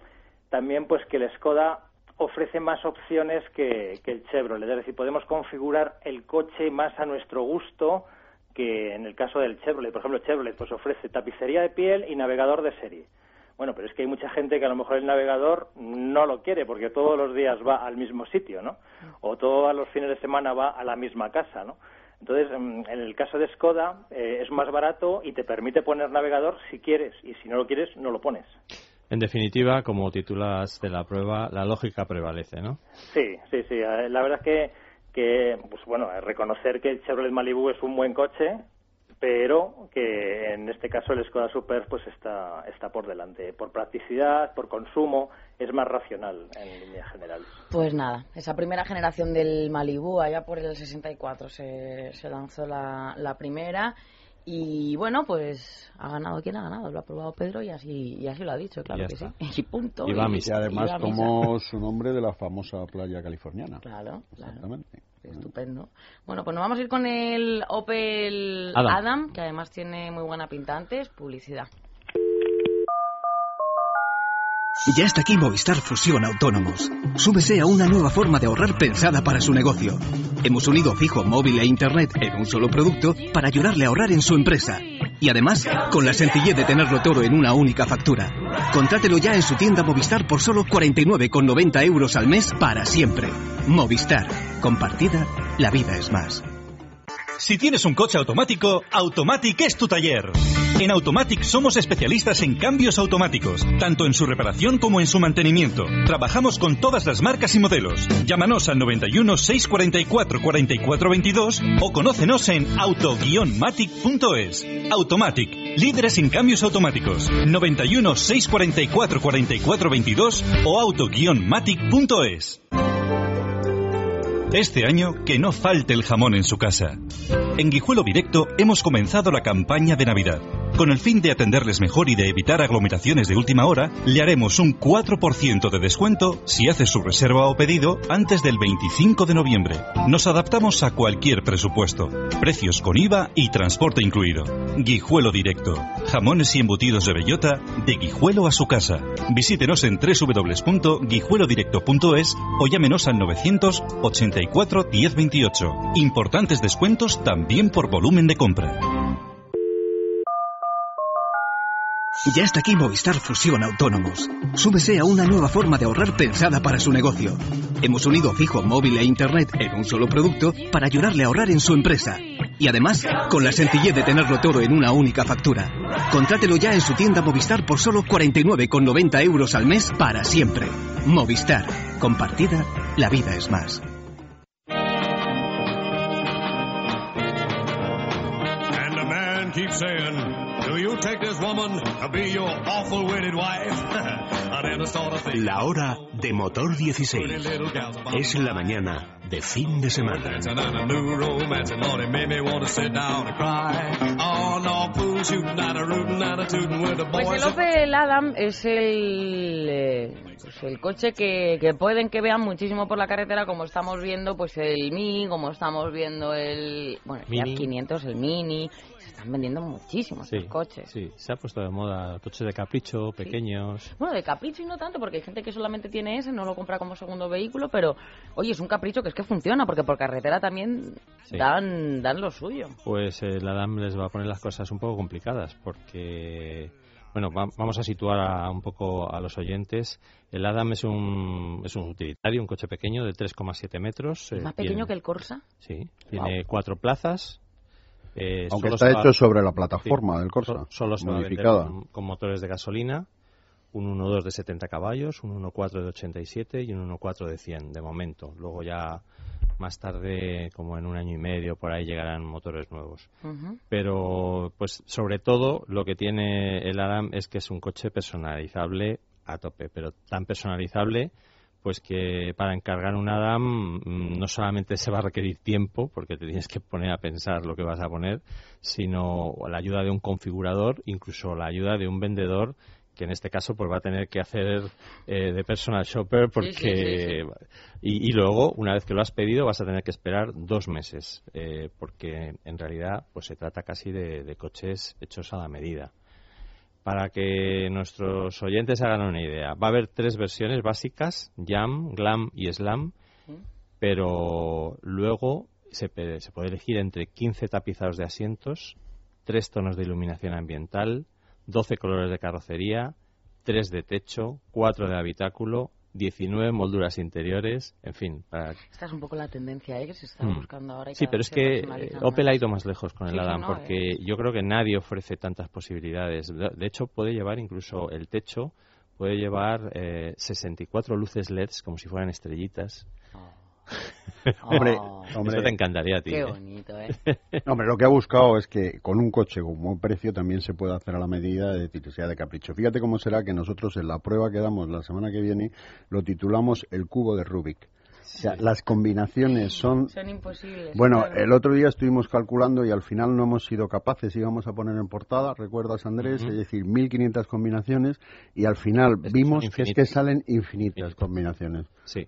también pues que el Skoda ofrece más opciones que, que el Chevrolet, es decir, podemos configurar el coche más a nuestro gusto que en el caso del Chevrolet. Por ejemplo, Chevrolet pues ofrece tapicería de piel y navegador de serie. Bueno, pero es que hay mucha gente que a lo mejor el navegador no lo quiere porque todos los días va al mismo sitio, ¿no? O todos los fines de semana va a la misma casa, ¿no? Entonces, mm, en el caso de Skoda eh, es más barato y te permite poner navegador si quieres y si no lo quieres no lo pones. En definitiva, como titulas de la prueba, la lógica prevalece, ¿no? Sí, sí, sí. Eh, La verdad es que, que pues bueno, reconocer que el Chevrolet Malibu es un buen coche, pero que en este caso el Skoda Super pues está, está por delante. Por practicidad, por consumo, es más racional en línea general. Pues nada, esa primera generación del Malibu, allá por el 64 se, se lanzó la, la primera. Y bueno, pues ha ganado quien ha ganado, lo ha probado Pedro y así, y así lo ha dicho, claro Ya que está. sí. *laughs* Y punto. Y va a Y misa. además y va a misa. tomó su nombre de la famosa playa californiana. Claro, claro. Exactamente. Estupendo. Bueno, pues nos vamos a ir con el Opel Adam. Adam, que además tiene muy buena pinta antes, publicidad. Ya está aquí Movistar Fusión Autónomos. Súmese a una nueva forma de ahorrar pensada para su negocio. Hemos unido fijo, móvil e internet en un solo producto para ayudarle a ahorrar en su empresa. Y además, con la sencillez de tenerlo todo en una única factura. Contrátelo ya en su tienda Movistar por solo 49,90 euros al mes para siempre. Movistar. Compartida, la vida es más. Si tienes un coche automático, Automatic es tu taller. En Automatic somos especialistas en cambios automáticos, tanto en su reparación como en su mantenimiento. Trabajamos con todas las marcas y modelos. Llámanos al 91 644 44 22 o conócenos en auto-matic.es. Automatic, líderes en cambios automáticos. 91 644 44 22 o auto-matic.es. Este año, que no falte el jamón en su casa. En Guijuelo Directo hemos comenzado la campaña de Navidad. Con el fin de atenderles mejor y de evitar aglomeraciones de última hora, le haremos un 4% de descuento si hace su reserva o pedido antes del 25 de noviembre. Nos adaptamos a cualquier presupuesto. Precios con IVA y transporte incluido. Guijuelo Directo. Jamones y embutidos de bellota de Guijuelo a su casa. Visítenos en www.guijuelodirecto.es o llámenos al 984 1028. Importantes descuentos también por volumen de compra. Ya está aquí Movistar Fusión Autónomos. Súmese a una nueva forma de ahorrar pensada para su negocio. Hemos unido fijo, móvil e internet en un solo producto para ayudarle a ahorrar en su empresa. Y además, con la sencillez de tenerlo todo en una única factura. Contrátelo ya en su tienda Movistar por solo 49,90 euros al mes para siempre. Movistar. Compartida, la vida es más. Man keeps saying, Do you take this woman to be your awful wedded wife? I never saw the thing. La hora de motor 16. Little gals about Es la mañana de fin de semana. dancing and a new romance and Lord, it made me want to sit down and cry. Oh, no, fool shooting and a rooting and a tooting with the Pues el Opel Adam es el, eh, pues el coche que, que pueden que vean muchísimo por la carretera, como estamos viendo pues el Mini, como estamos viendo el bueno el Mini. Fiat 500, el Mini, se están vendiendo muchísimos Sí, estos coches. sí, se ha puesto de moda coches de capricho, pequeños. Bueno, de capricho y no tanto, porque hay gente que solamente tiene ese, no lo compra como segundo vehículo, pero oye, es un capricho que es que funciona, porque por carretera también Sí. dan, dan lo suyo. Pues el Adam les va a poner las cosas un poco complicadas porque, bueno, va- vamos a situar a, un poco a los oyentes. El Adam es un, es un utilitario, un coche pequeño de 3,7 metros. eh, Más pequeño tiene- que el Corsa. Sí, tiene cuatro plazas. Eh, Aunque está va- hecho sobre la plataforma sí, del Corsa, so- Solo se va a modificada. con, con motores de gasolina. un 1.2 de 70 caballos, un 1.4 de 87 y un 1.4 de 100 de momento. Luego ya más tarde, como en un año y medio, por ahí llegarán motores nuevos. Pero, pues, sobre todo, lo que tiene el Adam es que es un coche personalizable a tope, pero tan personalizable pues que para encargar un Adam mm, no solamente se va a requerir tiempo, porque te tienes que poner a pensar lo que vas a poner, sino la ayuda de un configurador, incluso la ayuda de un vendedor que en este caso pues va a tener que hacer eh, de personal shopper porque Y, luego una vez que lo has pedido vas a tener que esperar dos meses eh, porque en realidad pues se trata casi de, coches hechos a la medida para que nuestros oyentes hagan una idea va a haber tres versiones básicas Jam, Glam y Slam pero luego se, puede elegir entre 15 tapizados de asientos tres tonos de iluminación ambiental 12 colores de carrocería, 3 de techo, 4 de habitáculo, 19 molduras interiores, en fin. Esta es un poco la tendencia ¿eh? que se está mm. buscando ahora. sí, pero es que Opel ha ido más lejos con el Adam, porque eh. yo creo que nadie ofrece tantas posibilidades. De hecho, puede llevar incluso el techo, puede llevar eh, 64 luces LEDs como si fueran estrellitas. Oh. *laughs* hombre, *laughs* hombre, eso te encantaría a ti. Qué ¿eh? bonito, ¿eh? *laughs* hombre, lo que ha buscado es que con un coche con buen precio también se pueda hacer a la medida de sea de capricho. Fíjate cómo será que nosotros en la prueba que damos la semana que viene lo titulamos el cubo de Rubik. O sea, las combinaciones son... Son imposibles. Bueno, el otro día estuvimos calculando y al final no hemos sido capaces, íbamos a poner en portada, ¿recuerdas Andrés? Es decir, 1500 combinaciones y al final vimos que es que salen infinitas combinaciones. Sí.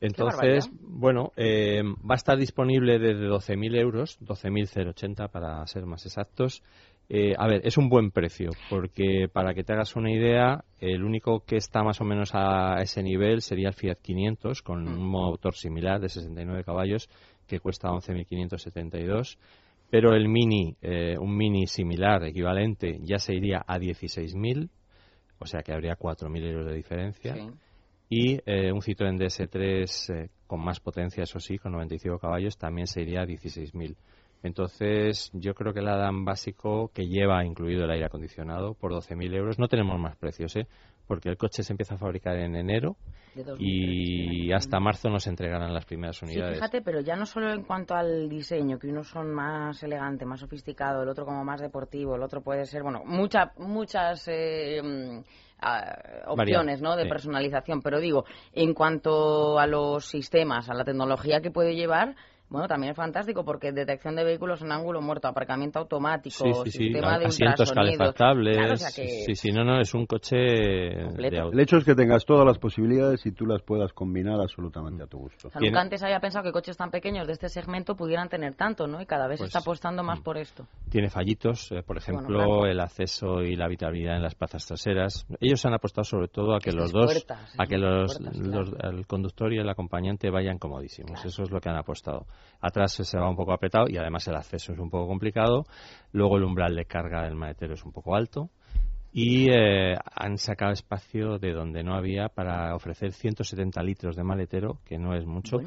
Entonces, bueno, eh, va a estar disponible desde 12.000 euros, 12.080 para ser más exactos. Eh, a ver, es un buen precio, porque para que te hagas una idea, el único que está más o menos a ese nivel sería el Fiat 500, con mm. un motor similar de 69 caballos, que cuesta 11.572. Pero el Mini, eh, un Mini similar, equivalente, ya se iría a 16.000, o sea que habría 4.000 euros de diferencia y eh, un Citroën DS3 eh, con más potencia, eso sí, con 95 caballos, también se iría a 16.000. Entonces, yo creo que el Adam básico, que lleva incluido el aire acondicionado, por 12.000 euros, no tenemos más precios, ¿eh? porque el coche se empieza a fabricar en enero y hasta marzo nos entregarán las primeras unidades. Sí, fíjate, pero ya no solo en cuanto al diseño, que unos son más elegantes, más sofisticados, el otro como más deportivo, el otro puede ser, bueno, mucha, muchas... Eh, opciones ¿no? de personalización. Pero digo, en cuanto a los sistemas, a la tecnología que puede llevar, bueno, también es fantástico porque detección de vehículos en ángulo muerto, aparcamiento automático, sistema de asientos calefactables. Sí, sí, no, no, es un coche El hecho es que tengas todas las posibilidades y tú las puedas combinar absolutamente a tu gusto. nunca antes había pensado que coches tan pequeños de este segmento pudieran tener tanto, ¿no? Y cada vez se pues, está apostando más mm. por esto. Tiene fallitos, eh, por ejemplo, el acceso y la habitabilidad en las plazas traseras. Ellos han apostado sobre todo a que los dos, a que los, el conductor y el acompañante vayan comodísimos. Eso es lo que han apostado atrás se va un poco apretado y además el acceso es un poco complicado. Luego el umbral de carga del maletero es un poco alto. Y eh, han sacado espacio de donde no había para ofrecer 170 litros de maletero, que no es mucho,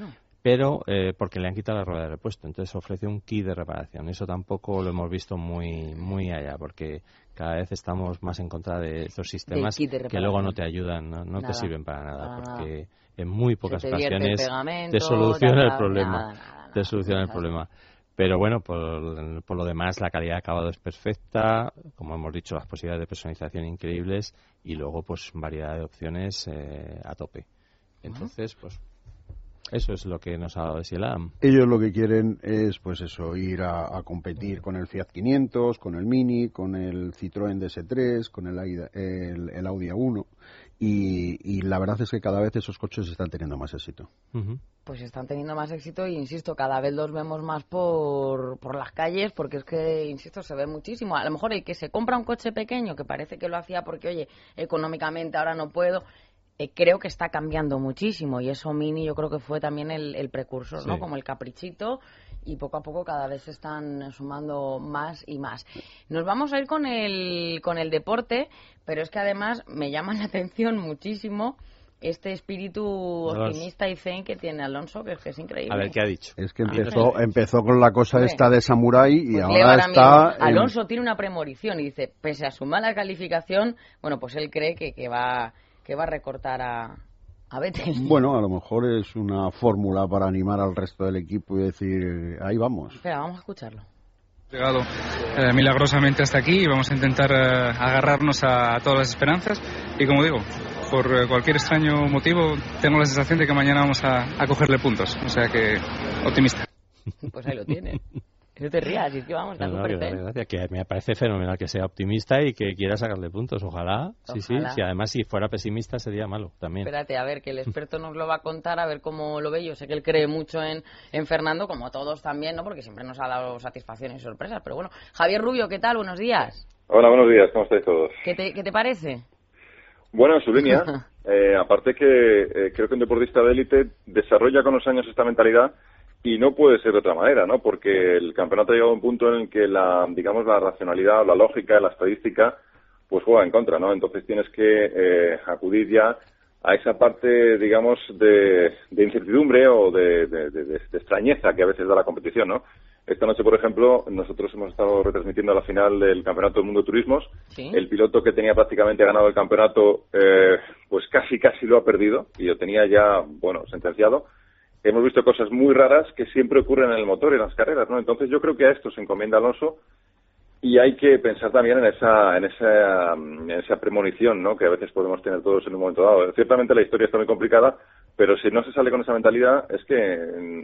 pero eh, porque le han quitado la rueda de repuesto. Entonces ofrece un kit de reparación. Eso tampoco lo hemos visto muy, muy allá, porque cada vez estamos más en contra de estos sistemas que luego no te ayudan, no, te sirven para nada, porque en muy pocas ocasiones te soluciona el problema te soluciona el problema. Pero bueno, por, por, lo demás, la calidad de acabado es perfecta, como hemos dicho, las posibilidades de personalización increíbles y luego, pues, variedad de opciones eh, a tope. Entonces, pues, eso es lo que nos ha dado de Sielam. Ellos lo que quieren es, pues eso, ir a, competir con el Fiat 500, con el Mini, con el Citroën DS3, con el, el, el Audi A1 y, la verdad es que cada vez esos coches están teniendo más éxito. Pues están teniendo más éxito y, insisto, cada vez los vemos más por, por las calles porque es que, insisto, se ve muchísimo. A lo mejor el que se compra un coche pequeño, que parece que lo hacía porque, oye, económicamente ahora no puedo, eh, creo que está cambiando muchísimo y eso Mini yo creo que fue también el, precursor, ¿no? Como el caprichito y poco a poco cada vez se están sumando más y más. Nos vamos a ir con el, con el deporte, pero es que además me llama la atención muchísimo este espíritu optimista y zen que tiene Alonso, que es, que es increíble. A ver, ¿qué ha dicho? Es que empezó, empezó con la cosa esta de Samurai y Pues ahora está... Alonso tiene una premorición y dice, pese a su mala calificación, bueno, pues él cree que, que va que va a recortar a, a Vettel. Bueno, a lo mejor es una fórmula para animar al resto del equipo y decir, ahí vamos. Espera, vamos a escucharlo. llegado eh, milagrosamente hasta aquí y vamos a intentar eh, agarrarnos a, a todas las esperanzas y como digo, por eh, cualquier extraño motivo tengo la sensación de que mañana vamos a, a cogerle puntos, o sea que optimista. Pues ahí lo tiene. *laughs* No te rías, es que vamos, está No, no, súper que que me parece fenomenal que sea optimista y que quiera sacarle puntos. Ojalá, sí, Ojalá. sí. Si además si fuera pesimista sería malo también. Espérate, a ver, que el *laughs* experto nos lo va a contar, a ver cómo lo ve. Yo sé que él cree mucho en, en Fernando, como todos también, ¿no? Porque siempre nos ha dado satisfacciones y sorpresas. Pero bueno, Javier Rubio, ¿qué tal? Buenos días. Hola, buenos días, ¿cómo estáis todos? ¿Qué te, qué te parece? Bueno, en su línea, *laughs* eh, aparte que eh, creo que un deportista de élite desarrolla con los años esta mentalidad y no puede ser de otra manera, ¿no? Porque el campeonato ha llegado a un punto en el que la, digamos, la racionalidad, la lógica, la estadística, pues juega en contra, ¿no? Entonces tienes que eh, acudir ya a esa parte, digamos, de, de incertidumbre o de, de- de- de extrañeza que a veces da la competición, ¿no? Esta noche, por ejemplo, nosotros hemos estado retransmitiendo la final del Campeonato del Mundo de Turismos. Sí. El piloto que tenía prácticamente ganado el campeonato, eh, pues casi, casi lo ha perdido y lo tenía ya, bueno, sentenciado. Hemos visto cosas muy raras que siempre ocurren en el motor y en las carreras, ¿no? Entonces yo creo que a esto se encomienda Alonso y hay que pensar también en esa, en esa, premonición, ¿no? Que a veces podemos tener todos en un momento dado. Ciertamente la historia está muy complicada, pero si no se sale con esa mentalidad es que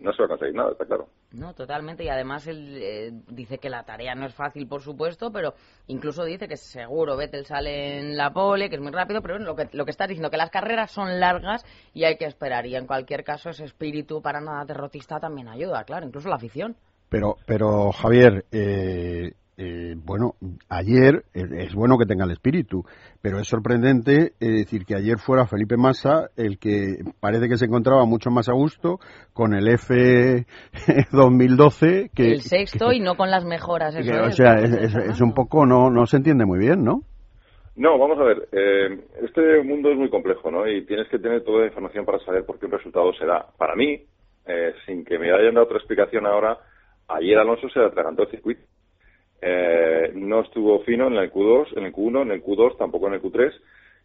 no se va a conseguir nada, está claro. No, totalmente. Y además él eh, dice que la tarea no es fácil, por supuesto, pero incluso dice que seguro Vettel sale en la pole, que es muy rápido, pero lo que, lo que estás diciendo, que las carreras son largas y hay que esperar. Y en cualquier caso, ese espíritu para nada derrotista también ayuda, claro, incluso la afición. Pero, pero Javier, eh, eh, bueno, ayer eh, es bueno que tenga el espíritu, pero es sorprendente eh, decir que ayer fuera Felipe Massa el que parece que se encontraba mucho más a gusto con el F *laughs* 2012 que el sexto y no con las mejoras. que- o es, sea, que es, un poco no no se entiende muy bien, ¿no? No, vamos a ver. eh, este mundo es muy complejo, ¿no? Y tienes que tener toda la información para saber por qué un resultado se da. Para mí, eh, sin que me hayan dado otra explicación ahora, ayer Alonso se atragantó el circuito. Eh, no estuvo fino en el Q2, en el Q1, en el Q2, tampoco en el Q3.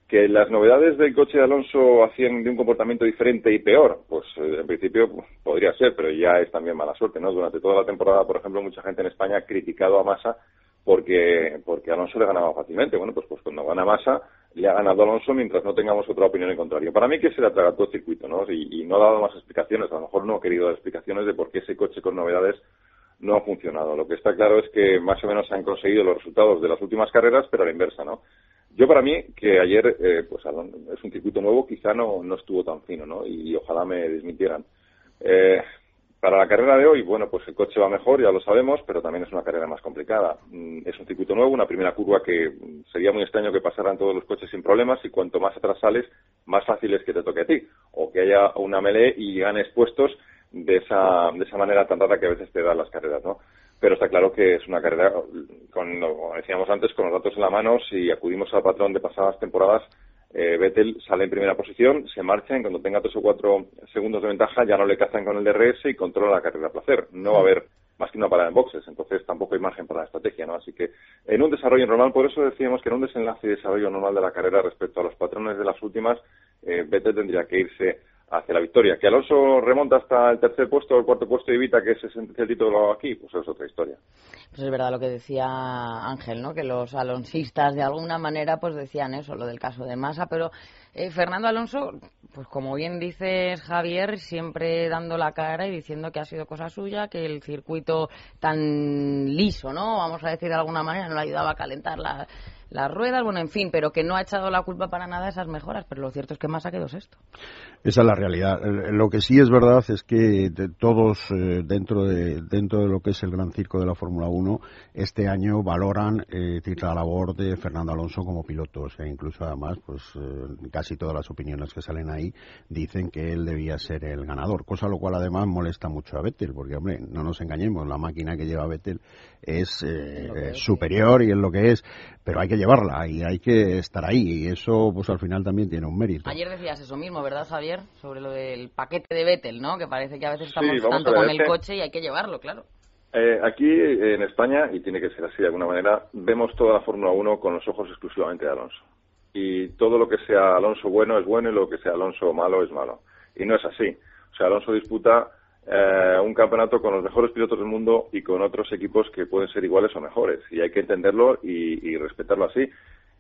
Que las novedades del coche de Alonso hacían de un comportamiento diferente y peor, pues eh, en principio pues, podría ser, pero ya es también mala suerte, ¿no? Durante toda la temporada, por ejemplo, mucha gente en España ha criticado a Massa porque porque Alonso le ganaba fácilmente. Bueno, pues, pues cuando gana Massa, le ha ganado Alonso mientras no tengamos otra opinión en contrario. Para mí que se le atragantó el circuito, ¿no? Y, y no ha dado más explicaciones, a lo mejor no ha querido dar explicaciones de por qué ese coche con novedades no ha funcionado. Lo que está claro es que más o menos han conseguido los resultados de las últimas carreras, pero a la inversa, ¿no? Yo para mí, que ayer eh, pues es un circuito nuevo, quizá no, no estuvo tan fino, ¿no? Y, ojalá me desmintieran. Eh, para la carrera de hoy, bueno, pues el coche va mejor, ya lo sabemos, pero también es una carrera más complicada. Mm, Es un circuito nuevo, una primera curva que mm, sería muy extraño que pasaran todos los coches sin problemas y cuanto más atrás sales, más fácil es que te toque a ti. O que haya una melee y ganes puestos de esa, de esa manera tan rara que a veces te dan las carreras, ¿no? Pero está claro que es una carrera, con, como decíamos antes, con los datos en la mano, si acudimos al patrón de pasadas temporadas, eh, Vettel sale en primera posición, se marcha, y cuando tenga tres o cuatro segundos de ventaja ya no le cazan con el DRS y controla la carrera a placer. No va a haber más que una parada en boxes, entonces tampoco hay margen para la estrategia, ¿no? Así que en un desarrollo normal, por eso decíamos que en un desenlace y desarrollo normal de la carrera respecto a los patrones de las últimas, eh, Vettel tendría que irse hacia la victoria. Que Alonso remonta hasta el tercer puesto o el cuarto puesto y evita que se sentencie el título aquí, pues es otra historia. Pues es verdad lo que decía Ángel, ¿no? Que los alonsistas de alguna manera pues decían eso, lo del caso de Massa, pero eh, Fernando Alonso, pues como bien dices Javier, siempre dando la cara y diciendo que ha sido cosa suya, que el circuito tan liso, ¿no? Vamos a decir de alguna manera, no le ayudaba a calentar la- las ruedas, bueno, en fin, pero que no ha echado la culpa para nada esas mejoras, pero lo cierto es que Massa quedó sexto. Esa es la realidad. Eh, Lo que sí es verdad es que todos eh, dentro de dentro de lo que es el gran circo de la Fórmula 1 este año valoran eh, la labor de Fernando Alonso como piloto. O sea, incluso además, pues eh, casi todas las opiniones que salen ahí dicen que él debía ser el ganador, cosa lo cual además molesta mucho a Vettel, porque hombre, no nos engañemos, la máquina que lleva Vettel es, eh, superior y es lo que es, pero hay que llevarla y hay que estar ahí y eso pues al final también tiene un mérito. Ayer decías eso mismo, ¿verdad, Javier? Sobre lo del paquete de Vettel, ¿no? Que parece que a veces estamos tanto ver, con el coche y hay que llevarlo, claro. Eh, aquí en España, y tiene que ser así de alguna manera, vemos toda la Fórmula 1 con los ojos exclusivamente de Alonso. Y todo lo que sea Alonso bueno es bueno y lo que sea Alonso malo es malo. Y no es así. O sea, Alonso disputa eh, un campeonato con los mejores pilotos del mundo y con otros equipos que pueden ser iguales o mejores. Y hay que entenderlo y, y respetarlo así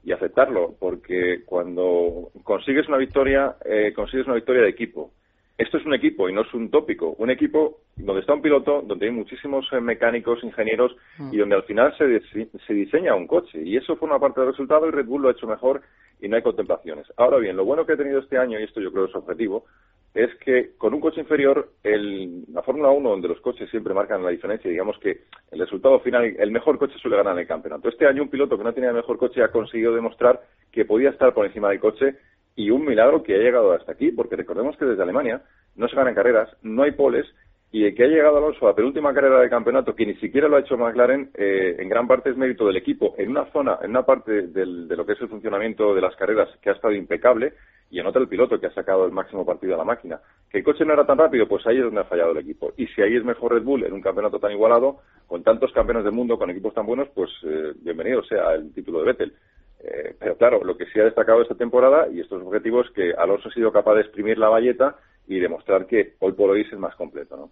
y aceptarlo, porque cuando consigues una victoria, eh, consigues una victoria de equipo. Esto es un equipo y no es un tópico. Un equipo donde está un piloto, donde hay muchísimos eh, mecánicos, ingenieros y donde al final se, dise- se diseña un coche. Y eso forma parte del resultado y Red Bull lo ha hecho mejor y no hay contemplaciones. Ahora bien, lo bueno que ha tenido este año, y esto yo creo es objetivo, es que con un coche inferior, el, la Fórmula 1, donde los coches siempre marcan la diferencia, digamos que el resultado final, el mejor coche suele ganar el campeonato. Este año un piloto que no tenía el mejor coche ha conseguido demostrar que podía estar por encima del coche y un milagro que ha llegado hasta aquí, porque recordemos que desde Alemania no se ganan carreras, no hay poles, y el que ha llegado Alonso a la penúltima carrera del campeonato, que ni siquiera lo ha hecho McLaren, eh, en gran parte es mérito del equipo, en una zona, en una parte del- de lo que es el funcionamiento de las carreras que ha estado impecable, y en otra el piloto que ha sacado el máximo partido a la máquina. Que el coche no era tan rápido, pues ahí es donde ha fallado el equipo. Y si ahí es mejor Red Bull en un campeonato tan igualado, con tantos campeones del mundo, con equipos tan buenos, pues eh, bienvenido sea el título de Vettel. Eh, pero claro, lo que sí ha destacado esta temporada y estos objetivos es que Alonso ha sido capaz de exprimir la valleta y demostrar que hoy por hoy es el más completo, ¿no?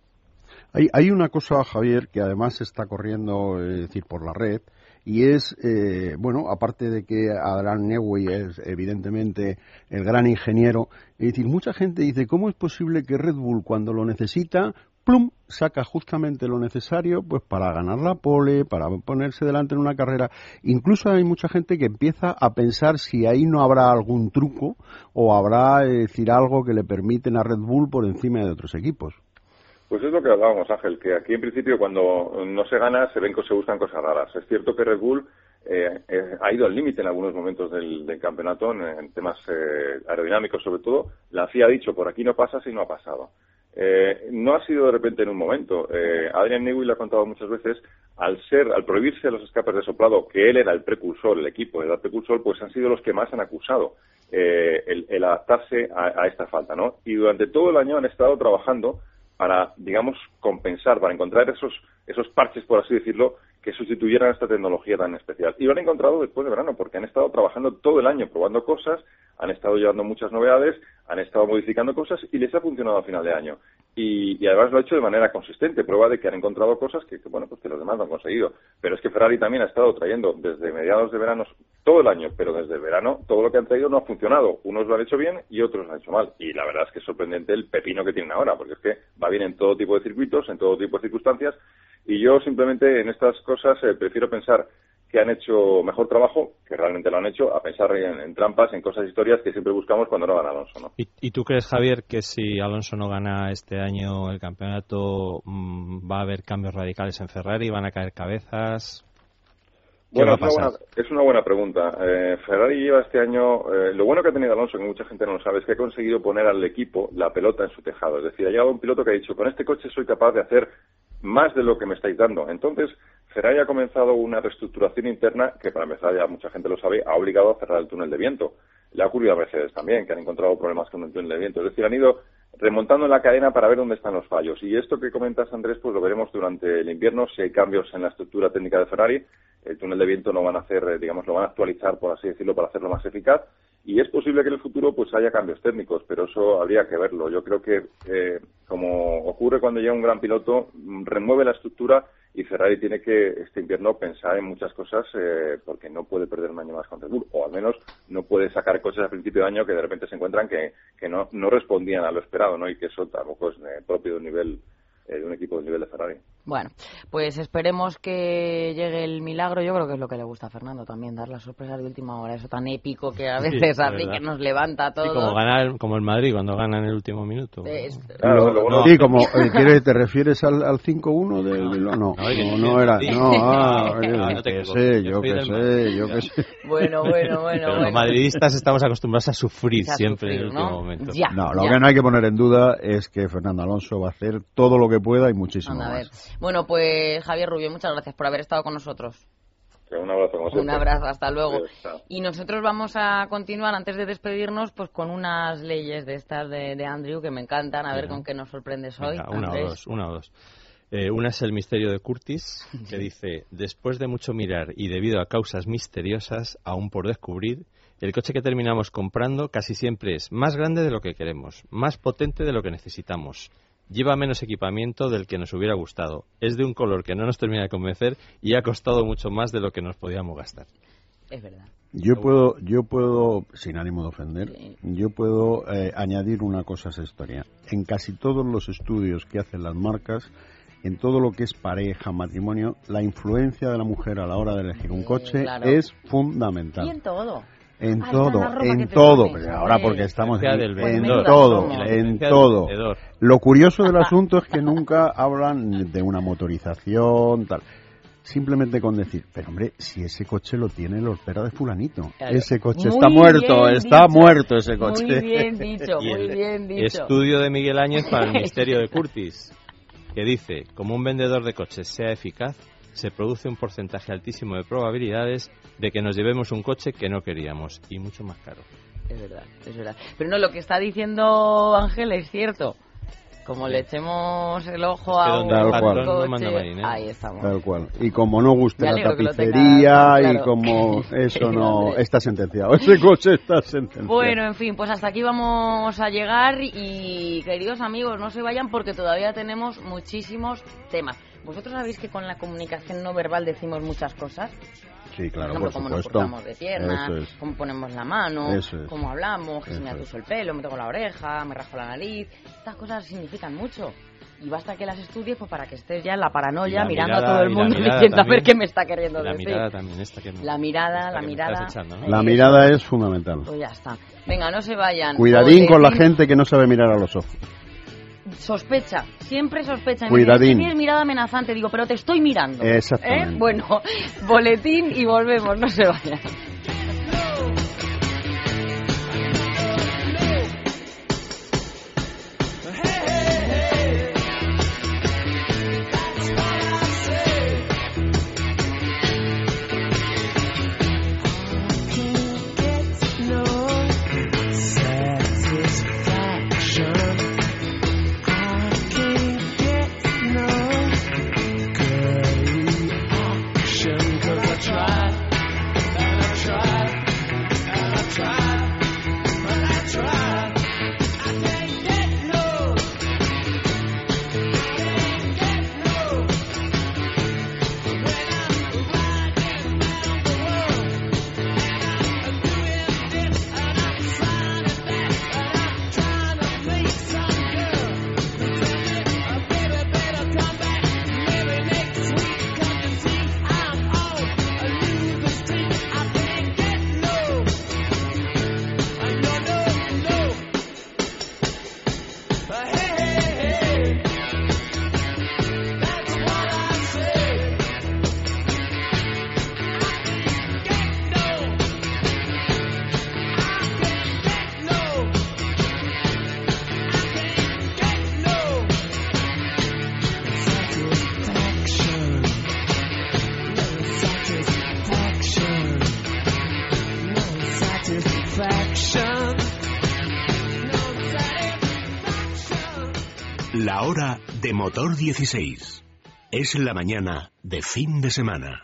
Hay, hay una cosa, Javier, que además está corriendo, es decir, por la red, y es, eh, bueno, aparte de que Adrian Newey es evidentemente el gran ingeniero, es decir, mucha gente dice, ¿cómo es posible que Red Bull cuando lo necesita, plum, saca justamente lo necesario pues para ganar la pole, para ponerse delante en una carrera? Incluso hay mucha gente que empieza a pensar si ahí no habrá algún truco o habrá, es decir, algo que le permiten a Red Bull por encima de otros equipos. Pues es lo que hablábamos, Ángel, que aquí en principio cuando no se gana se ven que se buscan cosas raras. Es cierto que Red Bull eh, eh, ha ido al límite en algunos momentos del, campeonato, en, temas eh, aerodinámicos sobre todo. La FIA ha dicho, por aquí no pasa si no ha pasado. Eh, no ha sido de repente en un momento. Eh, Adrian Newey lo ha contado muchas veces, al ser, al prohibirse los escapes de soplado, que él era el precursor, el equipo era el precursor, pues han sido los que más han acusado el, el adaptarse a, a esta falta, ¿no? Y durante todo el año han estado trabajando para, digamos, compensar, para encontrar esos, esos parches, por así decirlo, que sustituyeran esta tecnología tan especial. Y lo han encontrado después de verano, porque han estado trabajando todo el año probando cosas, han estado llevando muchas novedades, han estado modificando cosas y les ha funcionado a final de año. Y, y además lo ha hecho de manera consistente, prueba de que han encontrado cosas que, bueno, pues que los demás no han conseguido. Pero es que Ferrari también ha estado trayendo desde mediados de verano todo el año, pero desde el verano todo lo que han traído no ha funcionado. Unos lo han hecho bien y otros lo han hecho mal. Y la verdad es que es sorprendente el pepino que tienen ahora, porque es que va bien en todo tipo de circuitos, en todo tipo de circunstancias. Y yo simplemente en estas cosas eh, prefiero pensar que han hecho mejor trabajo, que realmente lo han hecho, a pensar en, en, trampas, en cosas historias que siempre buscamos cuando no gana Alonso. ¿no? ¿Y, ¿Y, tú crees, Javier, que si Alonso no gana este año el campeonato mmm, va a haber cambios radicales en Ferrari? ¿Van a caer cabezas? Bueno, es una, buena, es una, buena, pregunta. Eh, Ferrari lleva este año, eh, lo bueno que ha tenido Alonso, que mucha gente no lo sabe, es que ha conseguido poner al equipo la pelota en su tejado. Es decir, ha llegado un piloto que ha dicho, con este coche soy capaz de hacer más de lo que me estáis dando. Entonces, Ferrari ha comenzado una reestructuración interna que, para empezar, ya mucha gente lo sabe, ha obligado a cerrar el túnel de viento. Le ha ocurrido a Mercedes también, que han encontrado problemas con el túnel de viento. Es decir, han ido remontando en la cadena para ver dónde están los fallos. Y esto que comentas, Andrés, pues lo veremos durante el invierno, si hay cambios en la estructura técnica de Ferrari. El túnel de viento lo van a hacer, digamos, lo van a actualizar, por así decirlo, para hacerlo más eficaz. Y es posible que en el futuro pues haya cambios técnicos, pero eso habría que verlo. Yo creo que, eh, como ocurre cuando llega un gran piloto, remueve la estructura y Ferrari tiene que este invierno pensar en muchas cosas eh, porque no puede perder un año más con Red Bull, o al menos no puede sacar coches a principio de año que de repente se encuentran que, que no, no respondían a lo esperado, ¿no? Y que eso tampoco es eh, propio un nivel de un equipo de nivel de Ferrari. Bueno, pues esperemos que llegue el milagro. Yo creo que es lo que le gusta a Fernando también, dar las sorpresas de última hora, eso tan épico que a veces sí, hace que nos levanta todo. Sí, como, ganar, como el Madrid cuando gana en el último minuto. Es, claro, lo, no, sí, como *laughs* eh, ¿quieres, te refieres al, al 5-1 del no, no, no, no, no era, no, ah, *laughs* no, no que sé, yo que sé, yo que sé. *laughs* Bueno, bueno, bueno. Pero bueno. los madridistas estamos acostumbrados a sufrir a siempre sufrir, en el último ¿no? momento. Ya, no, lo ya. que no hay que poner en duda es que Fernando Alonso va a hacer todo lo que pueda y muchísimo Anda, a ver. más. Bueno, pues Javier Rubio, muchas gracias por haber estado con nosotros. Un abrazo, como Un siempre. abrazo, hasta luego. Y nosotros vamos a continuar, antes de despedirnos, pues con unas leyes de estas de, de Andrew que me encantan. A ver con qué nos sorprendes hoy. Una o dos, una o dos. Eh, una es el misterio de Curtis, que dice, después de mucho mirar y debido a causas misteriosas aún por descubrir, el coche que terminamos comprando casi siempre es más grande de lo que queremos, más potente de lo que necesitamos, lleva menos equipamiento del que nos hubiera gustado, es de un color que no nos termina de convencer y ha costado mucho más de lo que nos podíamos gastar. Es verdad. Yo puedo, yo puedo, sin ánimo de ofender, yo puedo eh, añadir una cosa a esa historia. En casi todos los estudios que hacen las marcas, en todo lo que es pareja, matrimonio, la influencia de la mujer a la hora de elegir un coche claro. es fundamental. Y en todo. En todo, en todo. Pero ahora porque estamos en, en vendedor. todo, en todo. Lo curioso del *laughs* asunto es que nunca hablan de una motorización, tal. Simplemente con decir, pero hombre, si ese coche lo tiene el hortera de fulanito. Claro. Ese coche Muy está muerto, está dicho. muerto ese coche. Muy bien *laughs* dicho, muy el bien dicho. Estudio de Miguel Áñez para el *laughs* misterio de Curtis, que dice, como un vendedor de coches sea eficaz, se produce un porcentaje altísimo de probabilidades de que nos llevemos un coche que no queríamos y mucho más caro. Es verdad, es verdad. Pero no, lo que está diciendo Ángel es cierto. Como le echemos el ojo Que a un patrón coche, no ahí estamos. Tal cual. Y como no guste la tapicería claro. y como *laughs* eso no está sentenciado. Ese coche está sentenciado. Bueno, en fin, pues hasta aquí vamos a llegar y queridos amigos, no se vayan porque todavía tenemos muchísimos temas. ¿Vosotros sabéis que con la comunicación no verbal decimos muchas cosas? Sí, claro, por ejemplo, por cómo nos cruzamos de piernas, es. cómo ponemos la mano, es. cómo hablamos, que se me atuso el pelo, me toco la oreja, me rasco la nariz. Estas cosas significan mucho. Y basta que las estudies pues para que estés ya en la paranoia Y la mirando mirada- a todo el y mundo mirada diciendo a ver también. qué me está queriendo Y la decir. mirada también, esta que me- La mirada, esta la que me mirada. estás echando, ¿no? La mirada es fundamental. Pues ya está. Venga, no se vayan. Cuidadín con la gente que no sabe mirar a los ojos. Sospecha, siempre sospecha. Cuidadín. Tienes mirada amenazante, digo, pero te estoy mirando. Exactamente. ¿Eh? Bueno, *laughs* boletín y volvemos, no se vayan. Motor 16. Es la mañana de fin de semana.